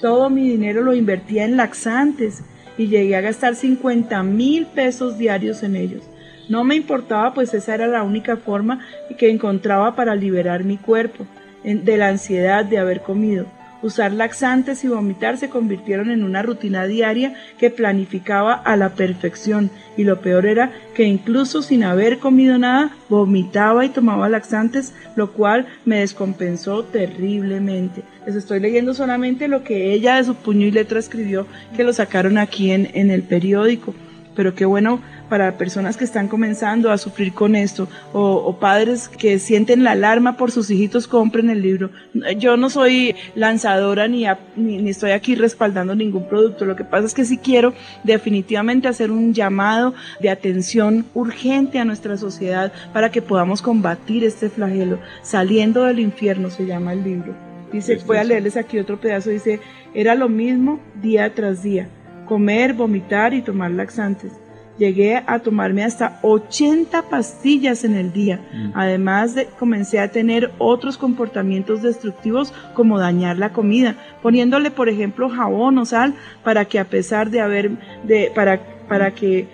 Todo mi dinero lo invertía en laxantes y llegué a gastar 50 mil pesos diarios en ellos. No me importaba pues esa era la única forma que encontraba para liberar mi cuerpo de la ansiedad de haber comido. Usar laxantes y vomitar se convirtieron en una rutina diaria que planificaba a la perfección y lo peor era que incluso sin haber comido nada vomitaba y tomaba laxantes, lo cual me descompensó terriblemente. Les estoy leyendo solamente lo que ella de su puño y letra escribió, que lo sacaron aquí en, en el periódico. Pero qué bueno para personas que están comenzando a sufrir con esto o, padres que sienten la alarma por sus hijitos, compren el libro. Yo no soy lanzadora ni, ni, estoy aquí respaldando ningún producto. Lo que pasa es que sí quiero definitivamente hacer un llamado de atención urgente a nuestra sociedad para que podamos combatir este flagelo. Saliendo del infierno se llama el libro. Dice, voy a leerles aquí otro pedazo, dice, era lo mismo día tras día, comer, vomitar y tomar laxantes llegué a tomarme hasta 80 pastillas en el día. Mm. Además de comencé a tener otros comportamientos destructivos como dañar la comida, poniéndole por ejemplo jabón o sal para que a pesar de haber de para para que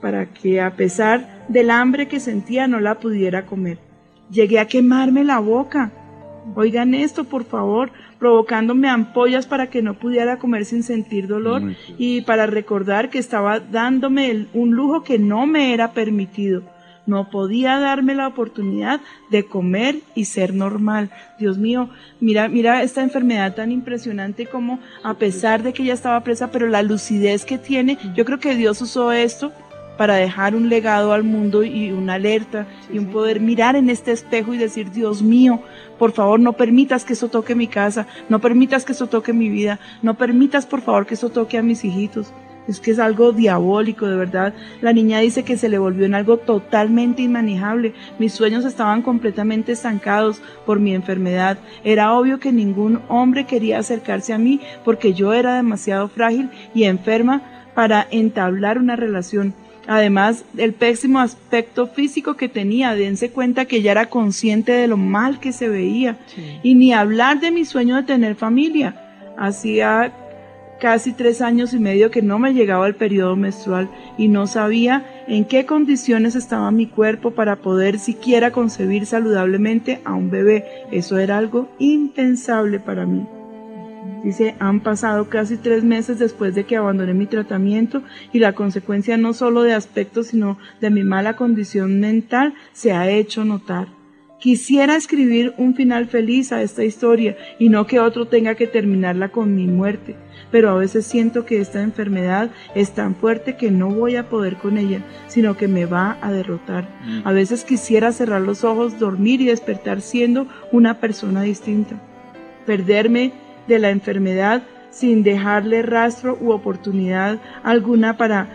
para que a pesar del hambre que sentía no la pudiera comer. Llegué a quemarme la boca. Oigan esto, por favor, provocándome ampollas para que no pudiera comer sin sentir dolor y para recordar que estaba dándome un lujo que no me era permitido. No podía darme la oportunidad de comer y ser normal. Dios mío, mira, mira esta enfermedad tan impresionante como a pesar de que ella estaba presa, pero la lucidez que tiene, yo creo que Dios usó esto para dejar un legado al mundo y una alerta y un poder mirar en este espejo y decir, Dios mío, por favor no permitas que eso toque mi casa, no permitas que eso toque mi vida, no permitas por favor que eso toque a mis hijitos. Es que es algo diabólico, de verdad. La niña dice que se le volvió en algo totalmente inmanejable. Mis sueños estaban completamente estancados por mi enfermedad. Era obvio que ningún hombre quería acercarse a mí porque yo era demasiado frágil y enferma para entablar una relación. Además, el pésimo aspecto físico que tenía, dense cuenta que ya era consciente de lo mal que se veía. Y ni hablar de mi sueño de tener familia. Hacía casi tres años y medio que no me llegaba el periodo menstrual y no sabía en qué condiciones estaba mi cuerpo para poder siquiera concebir saludablemente a un bebé. Eso era algo impensable para mí. Dice, han pasado casi tres meses después de que abandoné mi tratamiento y la consecuencia no solo de aspectos, sino de mi mala condición mental se ha hecho notar. Quisiera escribir un final feliz a esta historia y no que otro tenga que terminarla con mi muerte, pero a veces siento que esta enfermedad es tan fuerte que no voy a poder con ella, sino que me va a derrotar. Mm. A veces quisiera cerrar los ojos, dormir y despertar siendo una persona distinta. Perderme de la enfermedad sin dejarle rastro u oportunidad alguna para,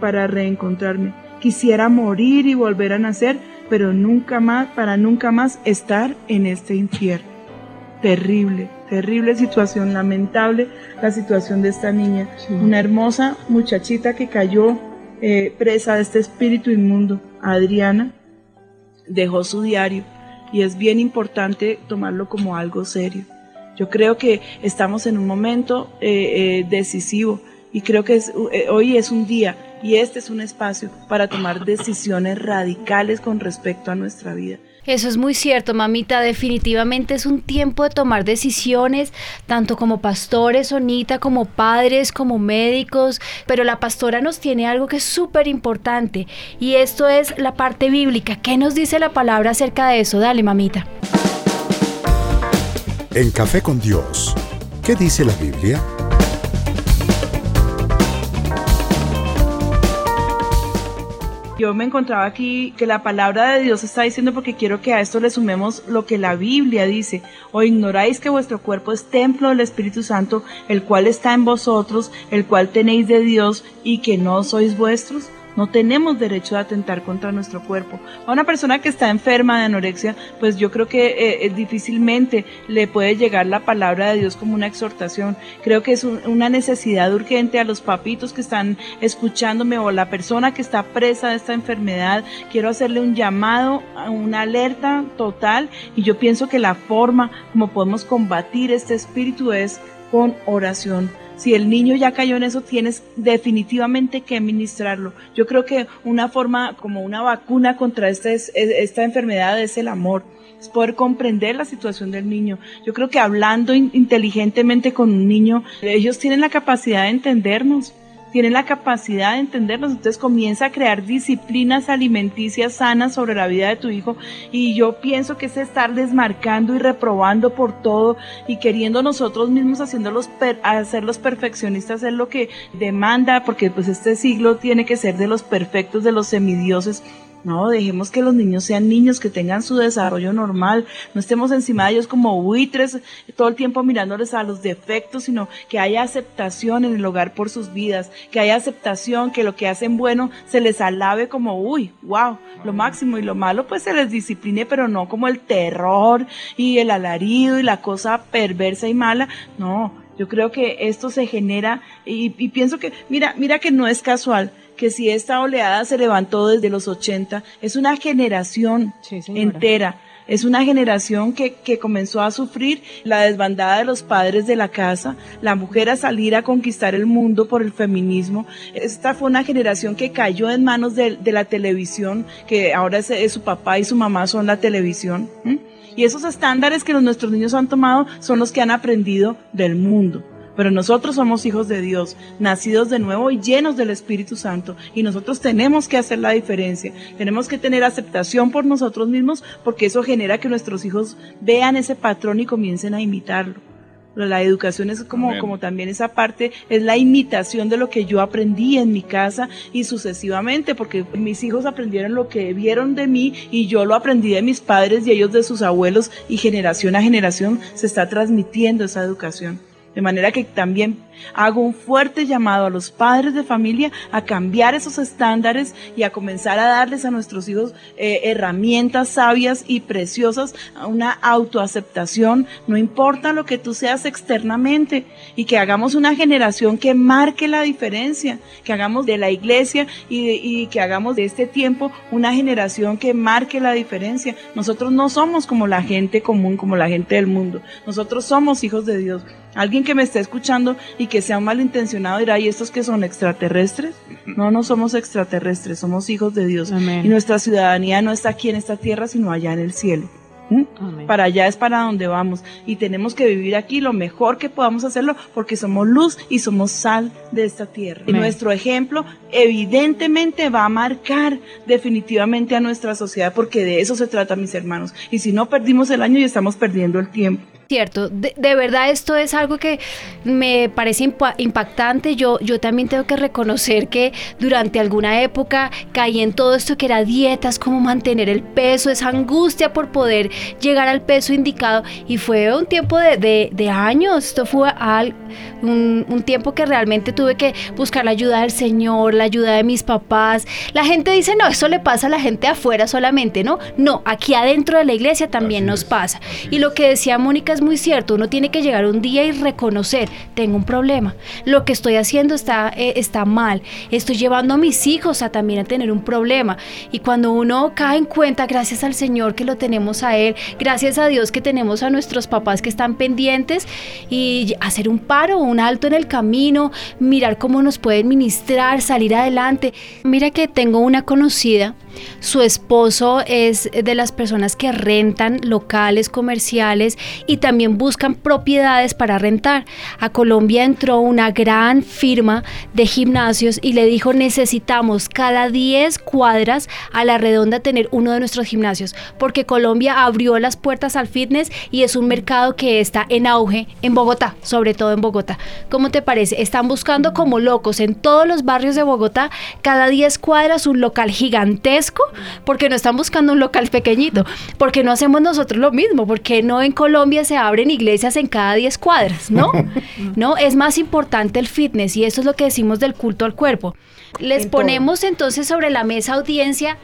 para reencontrarme. Quisiera morir y volver a nacer pero nunca más, para nunca más estar en este infierno. Terrible, terrible situación, lamentable la situación de esta niña. Una hermosa muchachita que cayó eh, presa de este espíritu inmundo. Adriana dejó su diario y es bien importante tomarlo como algo serio. Yo creo que estamos en un momento eh, eh, decisivo y creo que hoy es un día y este es un espacio para tomar decisiones radicales con respecto a nuestra vida. Eso es muy cierto, mamita. Definitivamente es un tiempo de tomar decisiones, tanto como pastores, Sonita, como padres, como médicos. Pero la pastora nos tiene algo que es súper importante y esto es la parte bíblica. ¿Qué nos dice la palabra acerca de eso? Dale, mamita. En Café con Dios, ¿qué dice la Biblia? Yo me encontraba aquí que la palabra de Dios está diciendo porque quiero que a esto le sumemos lo que la Biblia dice. O ignoráis que vuestro cuerpo es templo del Espíritu Santo, el cual está en vosotros, el cual tenéis de Dios y que no sois vuestros. No tenemos derecho a atentar contra nuestro cuerpo. A una persona que está enferma de anorexia, pues yo creo que eh, eh, difícilmente le puede llegar la palabra de Dios como una exhortación. Creo que es una necesidad urgente a los papitos que están escuchándome o la persona que está presa de esta enfermedad. Quiero hacerle un llamado, una alerta total y yo pienso que la forma como podemos combatir este espíritu es con oración si el niño ya cayó en eso, tienes definitivamente que ministrarlo. Yo creo que una forma, como una vacuna contra esta, esta enfermedad es el amor es poder comprender la situación del niño. Yo creo que hablando inteligentemente con un niño, ellos tienen la capacidad de entendernos tienen la capacidad de entenderlos, entonces comienza a crear disciplinas alimenticias sanas sobre la vida de tu hijo. Y yo pienso que es estar desmarcando y reprobando por todo y queriendo nosotros mismos haciéndolos hacerlos perfeccionistas es lo que demanda porque pues este siglo tiene que ser de los perfectos, de los semidioses no, dejemos que los niños sean niños, que tengan su desarrollo normal, no estemos encima de ellos como buitres todo el tiempo mirándoles a los defectos, sino que haya aceptación en el hogar por sus vidas, que haya aceptación, que lo que hacen bueno se les alabe como, uy, wow, lo máximo y lo malo pues se les discipline, pero no como el terror y el alarido y la cosa perversa y mala, no, yo creo que esto se genera y, y pienso que, mira, mira que no es casual que si esta oleada se levantó desde los 80, es una generación entera. Es una generación que, que, comenzó a sufrir la desbandada de los padres de la casa, la mujer a salir a conquistar el mundo por el feminismo. Esta fue una generación que cayó en manos de, la televisión, que ahora es, su papá y su mamá son la televisión. Y esos estándares que los, nuestros niños han tomado son los que han aprendido del mundo. Pero nosotros somos hijos de Dios, nacidos de nuevo y llenos del Espíritu Santo. Y nosotros tenemos que hacer la diferencia. Tenemos que tener aceptación por nosotros mismos porque eso genera que nuestros hijos vean ese patrón y comiencen a imitarlo. La educación es como, como también esa parte, es la imitación de lo que yo aprendí en mi casa y sucesivamente, porque mis hijos aprendieron lo que vieron de mí y yo lo aprendí de mis padres y ellos de sus abuelos y generación a generación se está transmitiendo esa educación. De manera que también hago un fuerte llamado a los padres de familia a cambiar esos estándares y a comenzar a darles a nuestros hijos eh, herramientas sabias y preciosas, una autoaceptación, no importa lo que tú seas externamente, y que hagamos una generación que marque la diferencia, que hagamos de la iglesia y, que hagamos de este tiempo una generación que marque la diferencia. Nosotros no somos como la gente común, como la gente del mundo, nosotros somos hijos de Dios. Alguien que me esté escuchando que sea malintencionado dirá, ¿y estos que son extraterrestres? No, no somos extraterrestres, somos hijos de Dios. Y nuestra ciudadanía no está aquí en esta tierra, sino allá en el cielo. Para allá es para donde vamos y tenemos que vivir aquí lo mejor que podamos hacerlo porque somos luz y somos sal de esta tierra. Y nuestro ejemplo evidentemente va a marcar definitivamente a nuestra sociedad porque de eso se trata mis hermanos. Y si no perdimos el año y estamos perdiendo el tiempo. Cierto, de, de, verdad esto es algo que me parece impa impactante. Yo, yo también tengo que reconocer que durante alguna época caí en todo esto que era dietas, cómo mantener el peso, esa angustia por poder llegar al peso indicado. Y fue un tiempo de, de, de años, esto fue al, un, un tiempo que realmente tuve que buscar la ayuda del Señor, la ayuda de mis papás. La gente dice, no, eso le pasa a la gente afuera solamente, ¿no? No, aquí adentro de la iglesia también nos pasa. Y lo que decía Mónica es muy cierto, uno tiene que llegar un día y reconocer, tengo un problema, lo que estoy haciendo está, eh, está mal, estoy llevando a mis hijos a también a tener un problema. Y cuando uno cae en cuenta, gracias al Señor que lo tenemos a Él, gracias a Dios que tenemos a nuestros papás que están pendientes y hacer un paro, un alto en el camino, mirar cómo nos pueden ministrar, salir adelante. Mira que tengo una conocida su esposo es de las personas que rentan locales comerciales y también buscan propiedades para rentar. A Colombia entró una gran firma de gimnasios y le dijo necesitamos cada 10 cuadras a la redonda tener uno de nuestros gimnasios porque Colombia abrió las puertas al fitness y es un mercado que está en auge en Bogotá, sobre todo en Bogotá. ¿Cómo te parece? Están buscando como locos en todos los barrios de Bogotá cada 10 cuadras un local gigantesco porque no están buscando un local pequeñito, porque no hacemos nosotros lo mismo, porque no en Colombia se abren iglesias en cada 10 cuadras, ¿no? [LAUGHS] no, es más importante el fitness y eso es lo que decimos del culto al cuerpo. Les ponemos entonces sobre la mesa audiencia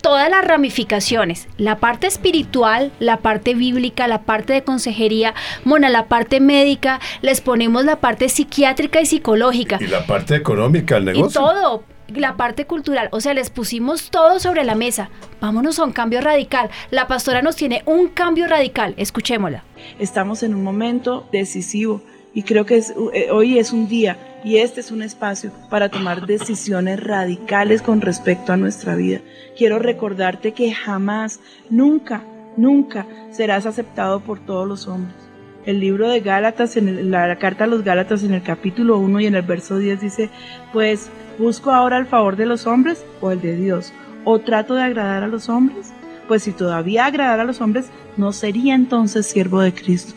todas las ramificaciones, la parte espiritual, la parte bíblica, la parte de consejería, Mona, la parte médica, les ponemos la parte psiquiátrica y psicológica. Y la parte económica, el negocio. Y todo, la parte cultural, o sea, les pusimos todo sobre la mesa. Vámonos a un cambio radical. La pastora nos tiene un cambio radical. Escuchémosla. Estamos en un momento decisivo y creo que eh, hoy es un día y este es un espacio para tomar decisiones radicales con respecto a nuestra vida. Quiero recordarte que jamás, nunca, nunca serás aceptado por todos los hombres. El libro de Gálatas, en la carta a los Gálatas en el capítulo 1 y en el verso 10 dice, pues ¿Busco ahora el favor de los hombres o el de Dios? ¿O trato de agradar a los hombres? Pues si todavía agradar a los hombres, no sería entonces siervo de Cristo.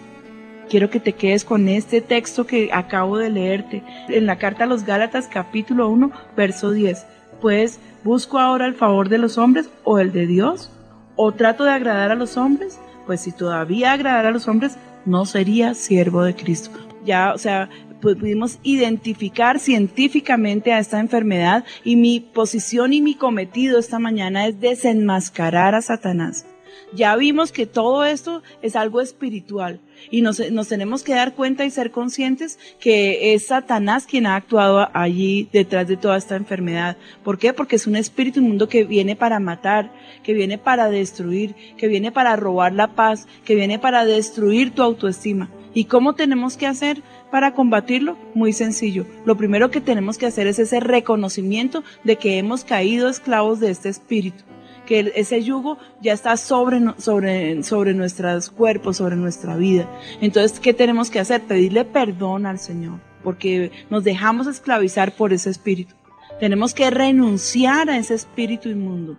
Quiero que te quedes con este texto que acabo de leerte en la carta a los Gálatas capítulo 1, verso 10. Pues, ¿busco ahora el favor de los hombres o el de Dios? ¿O trato de agradar a los hombres? Pues si todavía agradar a los hombres, no sería siervo de Cristo. Ya, o sea, pudimos identificar científicamente a esta enfermedad y mi posición y mi cometido esta mañana es desenmascarar a Satanás. Ya vimos que todo esto es algo espiritual y nos, tenemos que dar cuenta y ser conscientes que es Satanás quien ha actuado allí detrás de toda esta enfermedad. ¿Por qué? Porque es un espíritu inmundo que viene para matar, que viene para destruir, que viene para robar la paz, que viene para destruir tu autoestima. ¿Y cómo tenemos que hacer? Para combatirlo, muy sencillo. Lo primero que tenemos que hacer es ese reconocimiento de que hemos caído esclavos de este espíritu, que ese yugo ya está sobre, sobre, sobre nuestros cuerpos, sobre nuestra vida. Entonces, ¿qué tenemos que hacer? Pedirle perdón al Señor, porque nos dejamos esclavizar por ese espíritu. Tenemos que renunciar a ese espíritu inmundo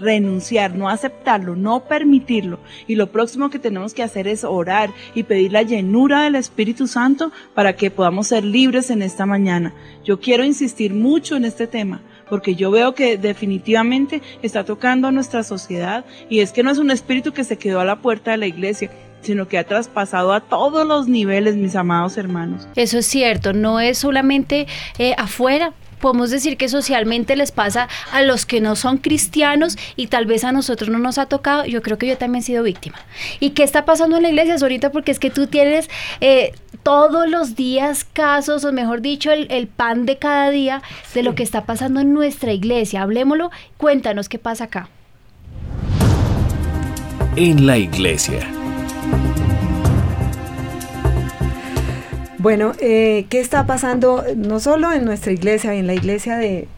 renunciar, no aceptarlo, no permitirlo. Y lo próximo que tenemos que hacer es orar y pedir la llenura del Espíritu Santo para que podamos ser libres en esta mañana. Yo quiero insistir mucho en este tema porque yo veo que definitivamente está tocando a nuestra sociedad y es que no es un espíritu que se quedó a la puerta de la iglesia, sino que ha traspasado a todos los niveles, mis amados hermanos. Eso es cierto, no es solamente eh, afuera, podemos decir que socialmente les pasa a los que no son cristianos y tal vez a nosotros no nos ha tocado, yo creo que yo también he sido víctima. ¿Y qué está pasando en la iglesia ahorita? Porque es que tú tienes eh, todos los días casos, o mejor dicho, el, el pan de cada día de lo que está pasando en nuestra iglesia. Hablemoslo, cuéntanos qué pasa acá. En la iglesia. Bueno, eh, ¿qué está pasando no solo en nuestra iglesia, en la iglesia de,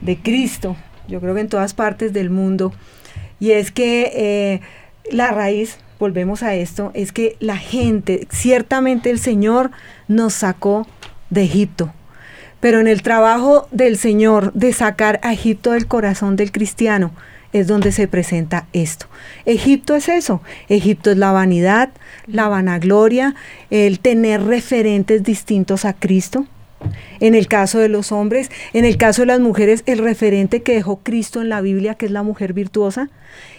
de Cristo, yo creo que en todas partes del mundo? Y es que eh, la raíz, volvemos a esto, es que la gente, ciertamente el Señor nos sacó de Egipto, pero en el trabajo del Señor de sacar a Egipto del corazón del cristiano es donde se presenta esto. Egipto es eso, Egipto es la vanidad, la vanagloria, el tener referentes distintos a Cristo. En el caso de los hombres, en el caso de las mujeres, el referente que dejó Cristo en la Biblia, que es la mujer virtuosa.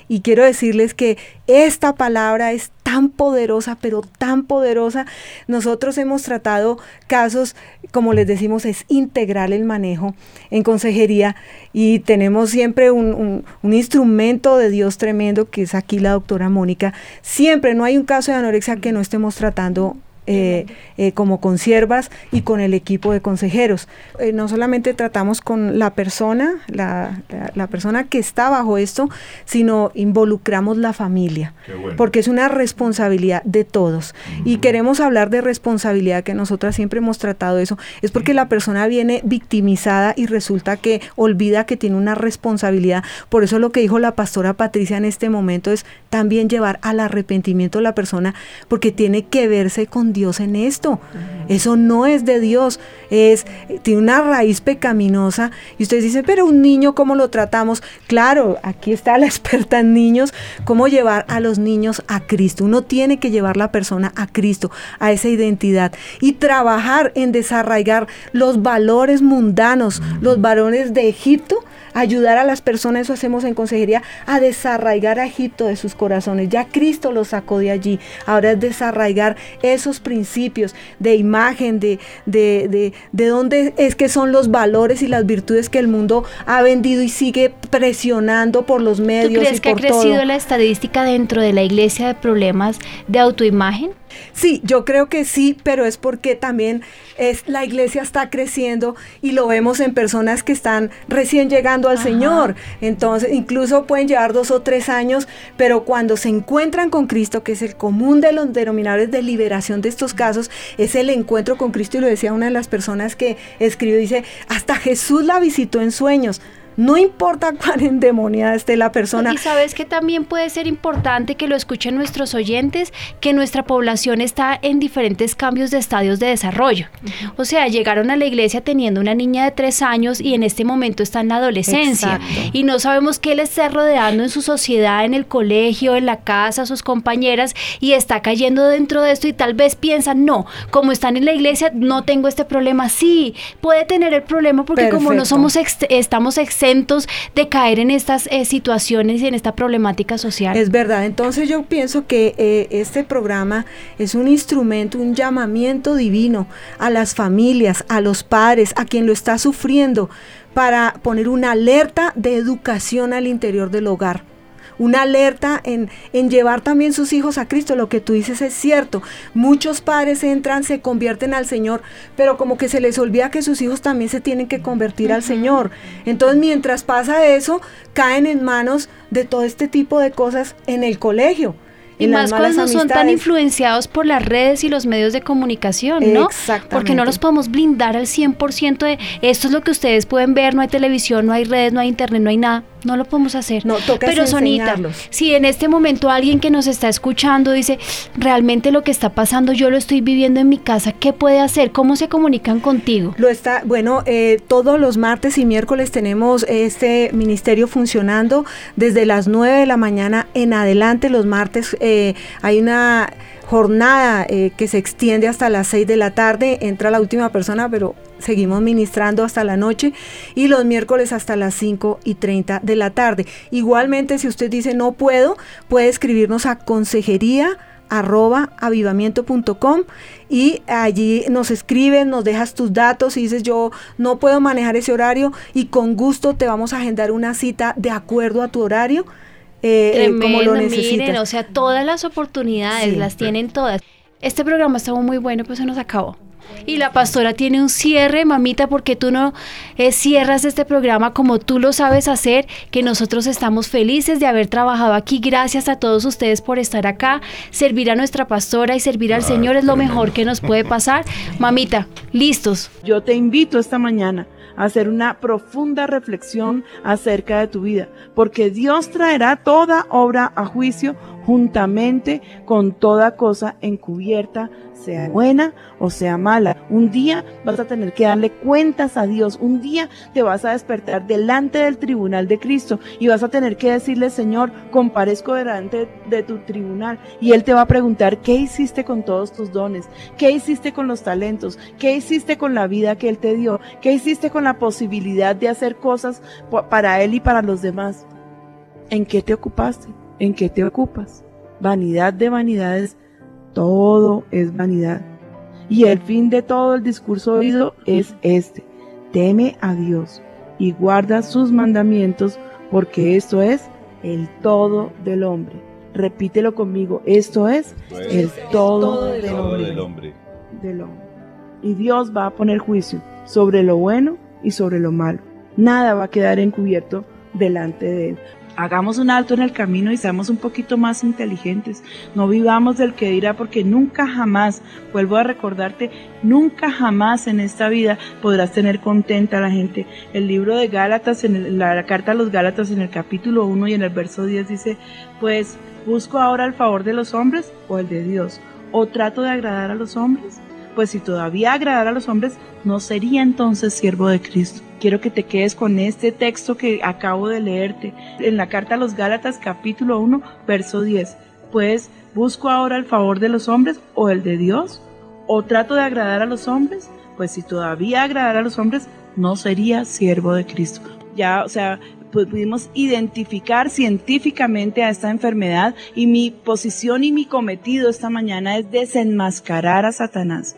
Y quiero decirles que esta palabra es tan poderosa, pero tan poderosa. Nosotros hemos tratado casos, como les decimos, es integral el manejo en consejería y tenemos siempre un, un, instrumento de Dios tremendo, que es aquí la doctora Mónica. Siempre no hay un caso de anorexia que no estemos tratando eh, eh, como conciervas y con el equipo de consejeros. Eh, no solamente tratamos con la persona, la, la, persona que está bajo esto, sino involucramos la familia, porque es una responsabilidad de todos. Y queremos hablar de responsabilidad, que nosotras siempre hemos tratado eso, es porque la persona viene victimizada y resulta que olvida que tiene una responsabilidad. Por eso lo que dijo la pastora Patricia en este momento es también llevar al arrepentimiento a la persona, porque tiene que verse con Dios Dios en esto. Eso no es de Dios, es tiene una raíz pecaminosa. Y ustedes dicen, pero un niño, ¿cómo lo tratamos? Claro, aquí está la [LAUGHS] experta en niños, cómo llevar a los niños a Cristo. Uno tiene que llevar la persona a Cristo, a esa identidad y trabajar en desarraigar los valores mundanos, los valores de Egipto ayudar a las personas, eso hacemos en consejería, a desarraigar a Egipto de sus corazones. Ya Cristo los sacó de allí. Ahora es desarraigar esos principios de imagen, de, de, de, de dónde es que son los valores y las virtudes que el mundo ha vendido y sigue presionando por los medios. ¿Tú crees que ha crecido la estadística dentro de la iglesia de problemas de autoimagen? Sí, yo creo que sí, pero es porque también es la iglesia está creciendo y lo vemos en personas que están recién llegando al Señor. Entonces, incluso pueden llevar dos o tres años, pero cuando se encuentran con Cristo, que es el común de los denominadores de liberación de estos casos, es el encuentro con Cristo y lo decía una de las personas que escribió, dice, hasta Jesús la visitó en sueños. No importa [LAUGHS] cuán endemoniada esté la persona. Y sabes que también puede ser importante que lo escuchen nuestros oyentes, que nuestra población está en diferentes cambios de estadios de desarrollo. O sea, llegaron a la iglesia teniendo una niña de tres años y en este momento está en la adolescencia. Y no sabemos qué le está rodeando en su sociedad, en el colegio, en la casa, sus compañeras, y está cayendo dentro de esto y tal vez piensan, no, como están en la iglesia, no tengo este problema. Sí, puede tener el problema porque como no somos, estamos exentos de caer en estas eh, situaciones y en esta problemática social. Es verdad, entonces yo pienso que eh, este programa es un instrumento, un llamamiento divino a las familias, a los padres, a quien lo está sufriendo, para poner una alerta de educación al interior del hogar una alerta en, en llevar también sus hijos a Cristo. Lo que tú dices es cierto. Muchos padres entran, se convierten al Señor, pero como que se les olvida que sus hijos también se tienen que convertir al Señor. Entonces, mientras pasa eso, caen en manos de todo este tipo de cosas en el colegio. Y más cuando son tan influenciados por las redes y los medios de comunicación, ¿no? Exactamente. Porque no los podemos blindar al 100% de esto es lo que ustedes pueden ver, no hay televisión, no hay redes, no hay internet, no hay nada. No lo podemos hacer. No, toca Pero Sonita, si en este momento alguien que nos está escuchando dice, realmente lo que está pasando yo lo estoy viviendo en mi casa, ¿qué puede hacer? ¿Cómo se comunican contigo? Lo está, bueno, eh, todos los martes y miércoles tenemos este ministerio funcionando desde las 9 de la mañana en adelante. Los martes eh, hay una jornada eh, que se extiende hasta las 6 de la tarde, entra la última persona, pero seguimos ministrando hasta la noche y los miércoles hasta las 5 y 30 de la tarde. Igualmente, si usted dice no puedo, puede escribirnos a consejería arroba avivamiento.com y allí nos escribes, nos dejas tus datos y dices yo no puedo manejar ese horario y con gusto te vamos a agendar una cita de acuerdo a tu horario eh, eh, como lo Miren, o sea, todas las oportunidades las tienen todas. Este programa estuvo muy bueno, pues se nos acabó. Y la pastora tiene un cierre, mamita, porque tú no eh, cierras este programa como tú lo sabes hacer, que nosotros estamos felices de haber trabajado aquí. Gracias a todos ustedes por estar acá. Servir a nuestra pastora y servir al Señor es lo mejor que nos puede pasar. Mamita, listos. Yo te invito esta mañana hacer una profunda reflexión acerca de tu vida, porque Dios traerá toda obra a juicio juntamente con toda cosa encubierta, sea buena o sea mala. Un día vas a tener que darle cuentas a Dios. Un día te vas a despertar delante del tribunal de Cristo y vas a tener que decirle, Señor, comparezco delante de tu tribunal. Y Él te va a preguntar, ¿qué hiciste con todos tus dones? ¿Qué hiciste con los talentos? ¿Qué hiciste con la vida que Él te dio? ¿Qué hiciste con la posibilidad de hacer cosas para Él y para los demás? ¿En qué te ocupaste? ¿En qué te ocupas? Vanidad de vanidades, todo es vanidad. Y el fin de todo el discurso oído es este, teme a Dios y guarda sus mandamientos, porque esto es el todo del hombre. Repítelo conmigo, esto es el todo, del, hombre, del hombre. Y Dios va a poner juicio sobre lo bueno y sobre lo malo. Nada va a quedar encubierto delante de él hagamos un alto en el camino y seamos un poquito más inteligentes. No vivamos del que dirá porque nunca jamás, vuelvo a recordarte, nunca jamás en esta vida podrás tener contenta a la gente. El libro de Gálatas, en la, carta a los Gálatas en el capítulo 1 y en el verso 10 dice, pues busco ahora el favor de los hombres o el de Dios. ¿O trato de agradar a los hombres? Pues si todavía agradar a los hombres, no sería entonces siervo de Cristo. Quiero que te quedes con este texto que acabo de leerte en la carta a los Gálatas capítulo 1, verso 10. Pues, ¿busco ahora el favor de los hombres o el de Dios? ¿O trato de agradar a los hombres? Pues si todavía agradar a los hombres, no sería siervo de Cristo. Ya, o sea, pues pudimos identificar científicamente a esta enfermedad y mi posición y mi cometido esta mañana es desenmascarar a Satanás.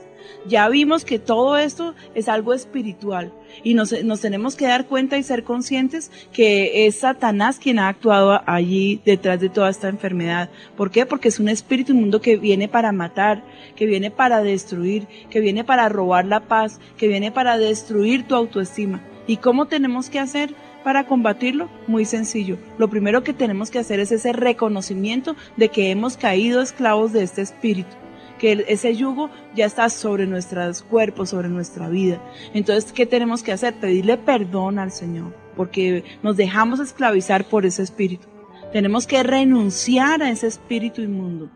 Ya vimos que todo esto es algo espiritual y nos, tenemos que dar cuenta y ser conscientes que es Satanás quien ha actuado allí detrás de toda esta enfermedad. ¿Por qué? Porque es un espíritu inmundo que viene para matar, que viene para destruir, que viene para robar la paz, que viene para destruir tu autoestima. ¿Y cómo tenemos que hacer? para combatirlo? Muy sencillo. Lo primero que tenemos que hacer es ese reconocimiento de que hemos caído esclavos de este espíritu que ese yugo ya está sobre nuestros cuerpos, sobre nuestra vida. Entonces, ¿qué tenemos que hacer? Pedirle perdón al Señor, porque nos dejamos esclavizar por ese espíritu. Tenemos que renunciar a ese espíritu inmundo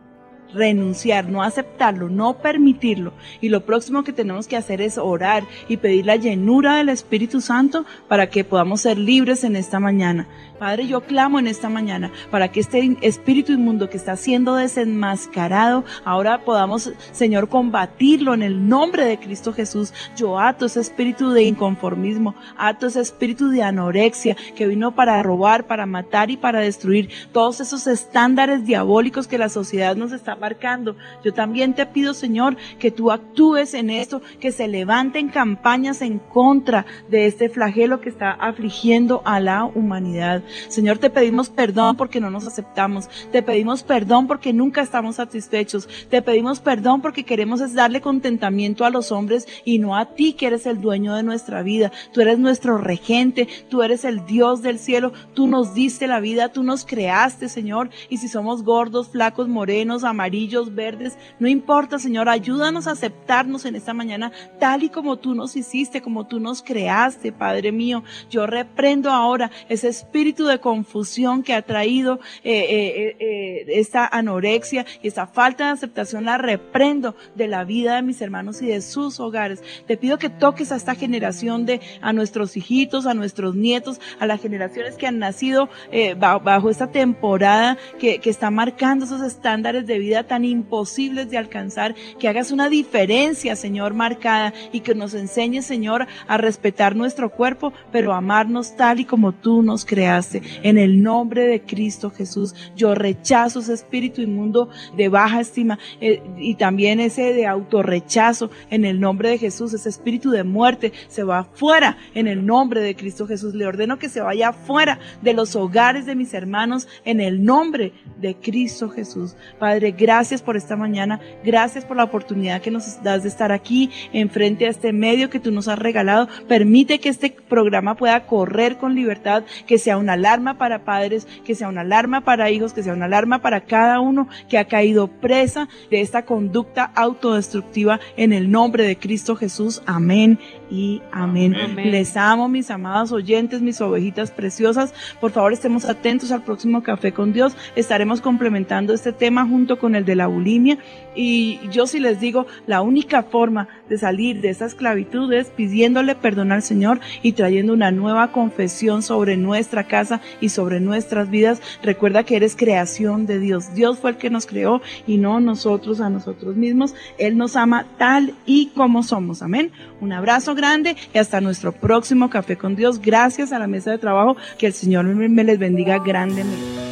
renunciar, no aceptarlo, no permitirlo. Y lo próximo que tenemos que hacer es orar y pedir la llenura del Espíritu Santo para que podamos ser libres en esta mañana. Padre, yo clamo en esta mañana para que este espíritu inmundo que está siendo desenmascarado, ahora podamos, Señor, combatirlo en el nombre de Cristo Jesús. Yo ato ese espíritu de inconformismo, ato ese espíritu de anorexia que vino para robar, para matar y para destruir todos esos estándares diabólicos que la sociedad nos está marcando. Yo también te pido, Señor, que tú actúes en esto, que se levanten campañas en contra de este flagelo que está afligiendo a la humanidad. Señor, te pedimos perdón porque no nos aceptamos. Te pedimos perdón porque nunca estamos satisfechos. Te pedimos perdón porque queremos es darle contentamiento a los hombres y no a ti que eres el dueño de nuestra vida. Tú eres nuestro regente, tú eres el Dios del cielo, tú nos diste la vida, tú nos creaste, Señor. Y si somos gordos, flacos, morenos, amarillos, verdes, no importa, Señor, ayúdanos a aceptarnos en esta mañana tal y como tú nos hiciste, como tú nos creaste, Padre mío. Yo reprendo ahora ese espíritu de confusión que ha traído eh, eh, eh, esta anorexia y esta falta de aceptación la reprendo de la vida de mis hermanos y de sus hogares. Te pido que toques a esta generación de, a nuestros hijitos, a nuestros nietos, a las generaciones que han nacido bajo, esta temporada que, que está marcando esos estándares de vida tan imposibles de alcanzar, que hagas una diferencia, Señor, marcada y que nos enseñes, Señor, a respetar nuestro cuerpo, pero amarnos tal y como tú nos creaste. En el nombre de Cristo Jesús, yo rechazo ese espíritu inmundo de baja estima eh, y también ese de autorrechazo en el nombre de Jesús. Ese espíritu de muerte se va fuera en el nombre de Cristo Jesús. Le ordeno que se vaya fuera de los hogares de mis hermanos en el nombre de Cristo Jesús. Padre, gracias por esta mañana. Gracias por la oportunidad que nos das de estar aquí enfrente a este medio que tú nos has regalado. Permite que este programa pueda correr con libertad, que sea una alarma para padres, que sea una alarma para hijos, que sea una alarma para cada uno que ha caído presa de esta conducta autodestructiva en el nombre de Cristo Jesús. Amén y amén. Amén. Les amo, mis amados oyentes, mis ovejitas preciosas. Por favor, estemos atentos al próximo Café con Dios. Estaremos complementando este tema junto con el de la bulimia. Y yo sí les digo, la única forma de salir de esa esclavitud es pidiéndole perdón al Señor y trayendo una nueva confesión sobre nuestra casa y sobre nuestras vidas. Recuerda que eres creación de Dios. Dios fue el que nos creó y no nosotros a nosotros mismos. Él nos ama tal y como somos. Amén. Un abrazo grande y hasta nuestro próximo Café con Dios. Gracias a la mesa de trabajo. Que el Señor me les bendiga grandemente.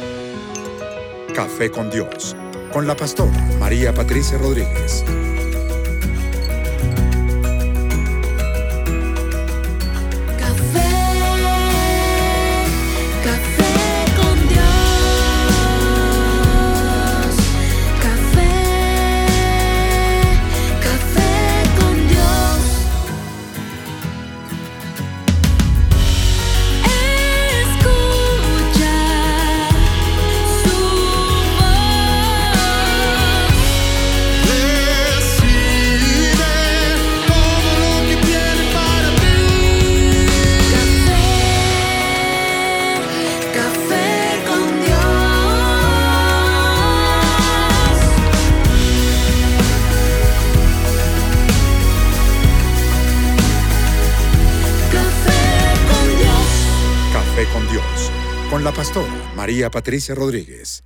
Café con Dios, con la pastora María Patricia Rodríguez. La pastora María Patricia Rodríguez.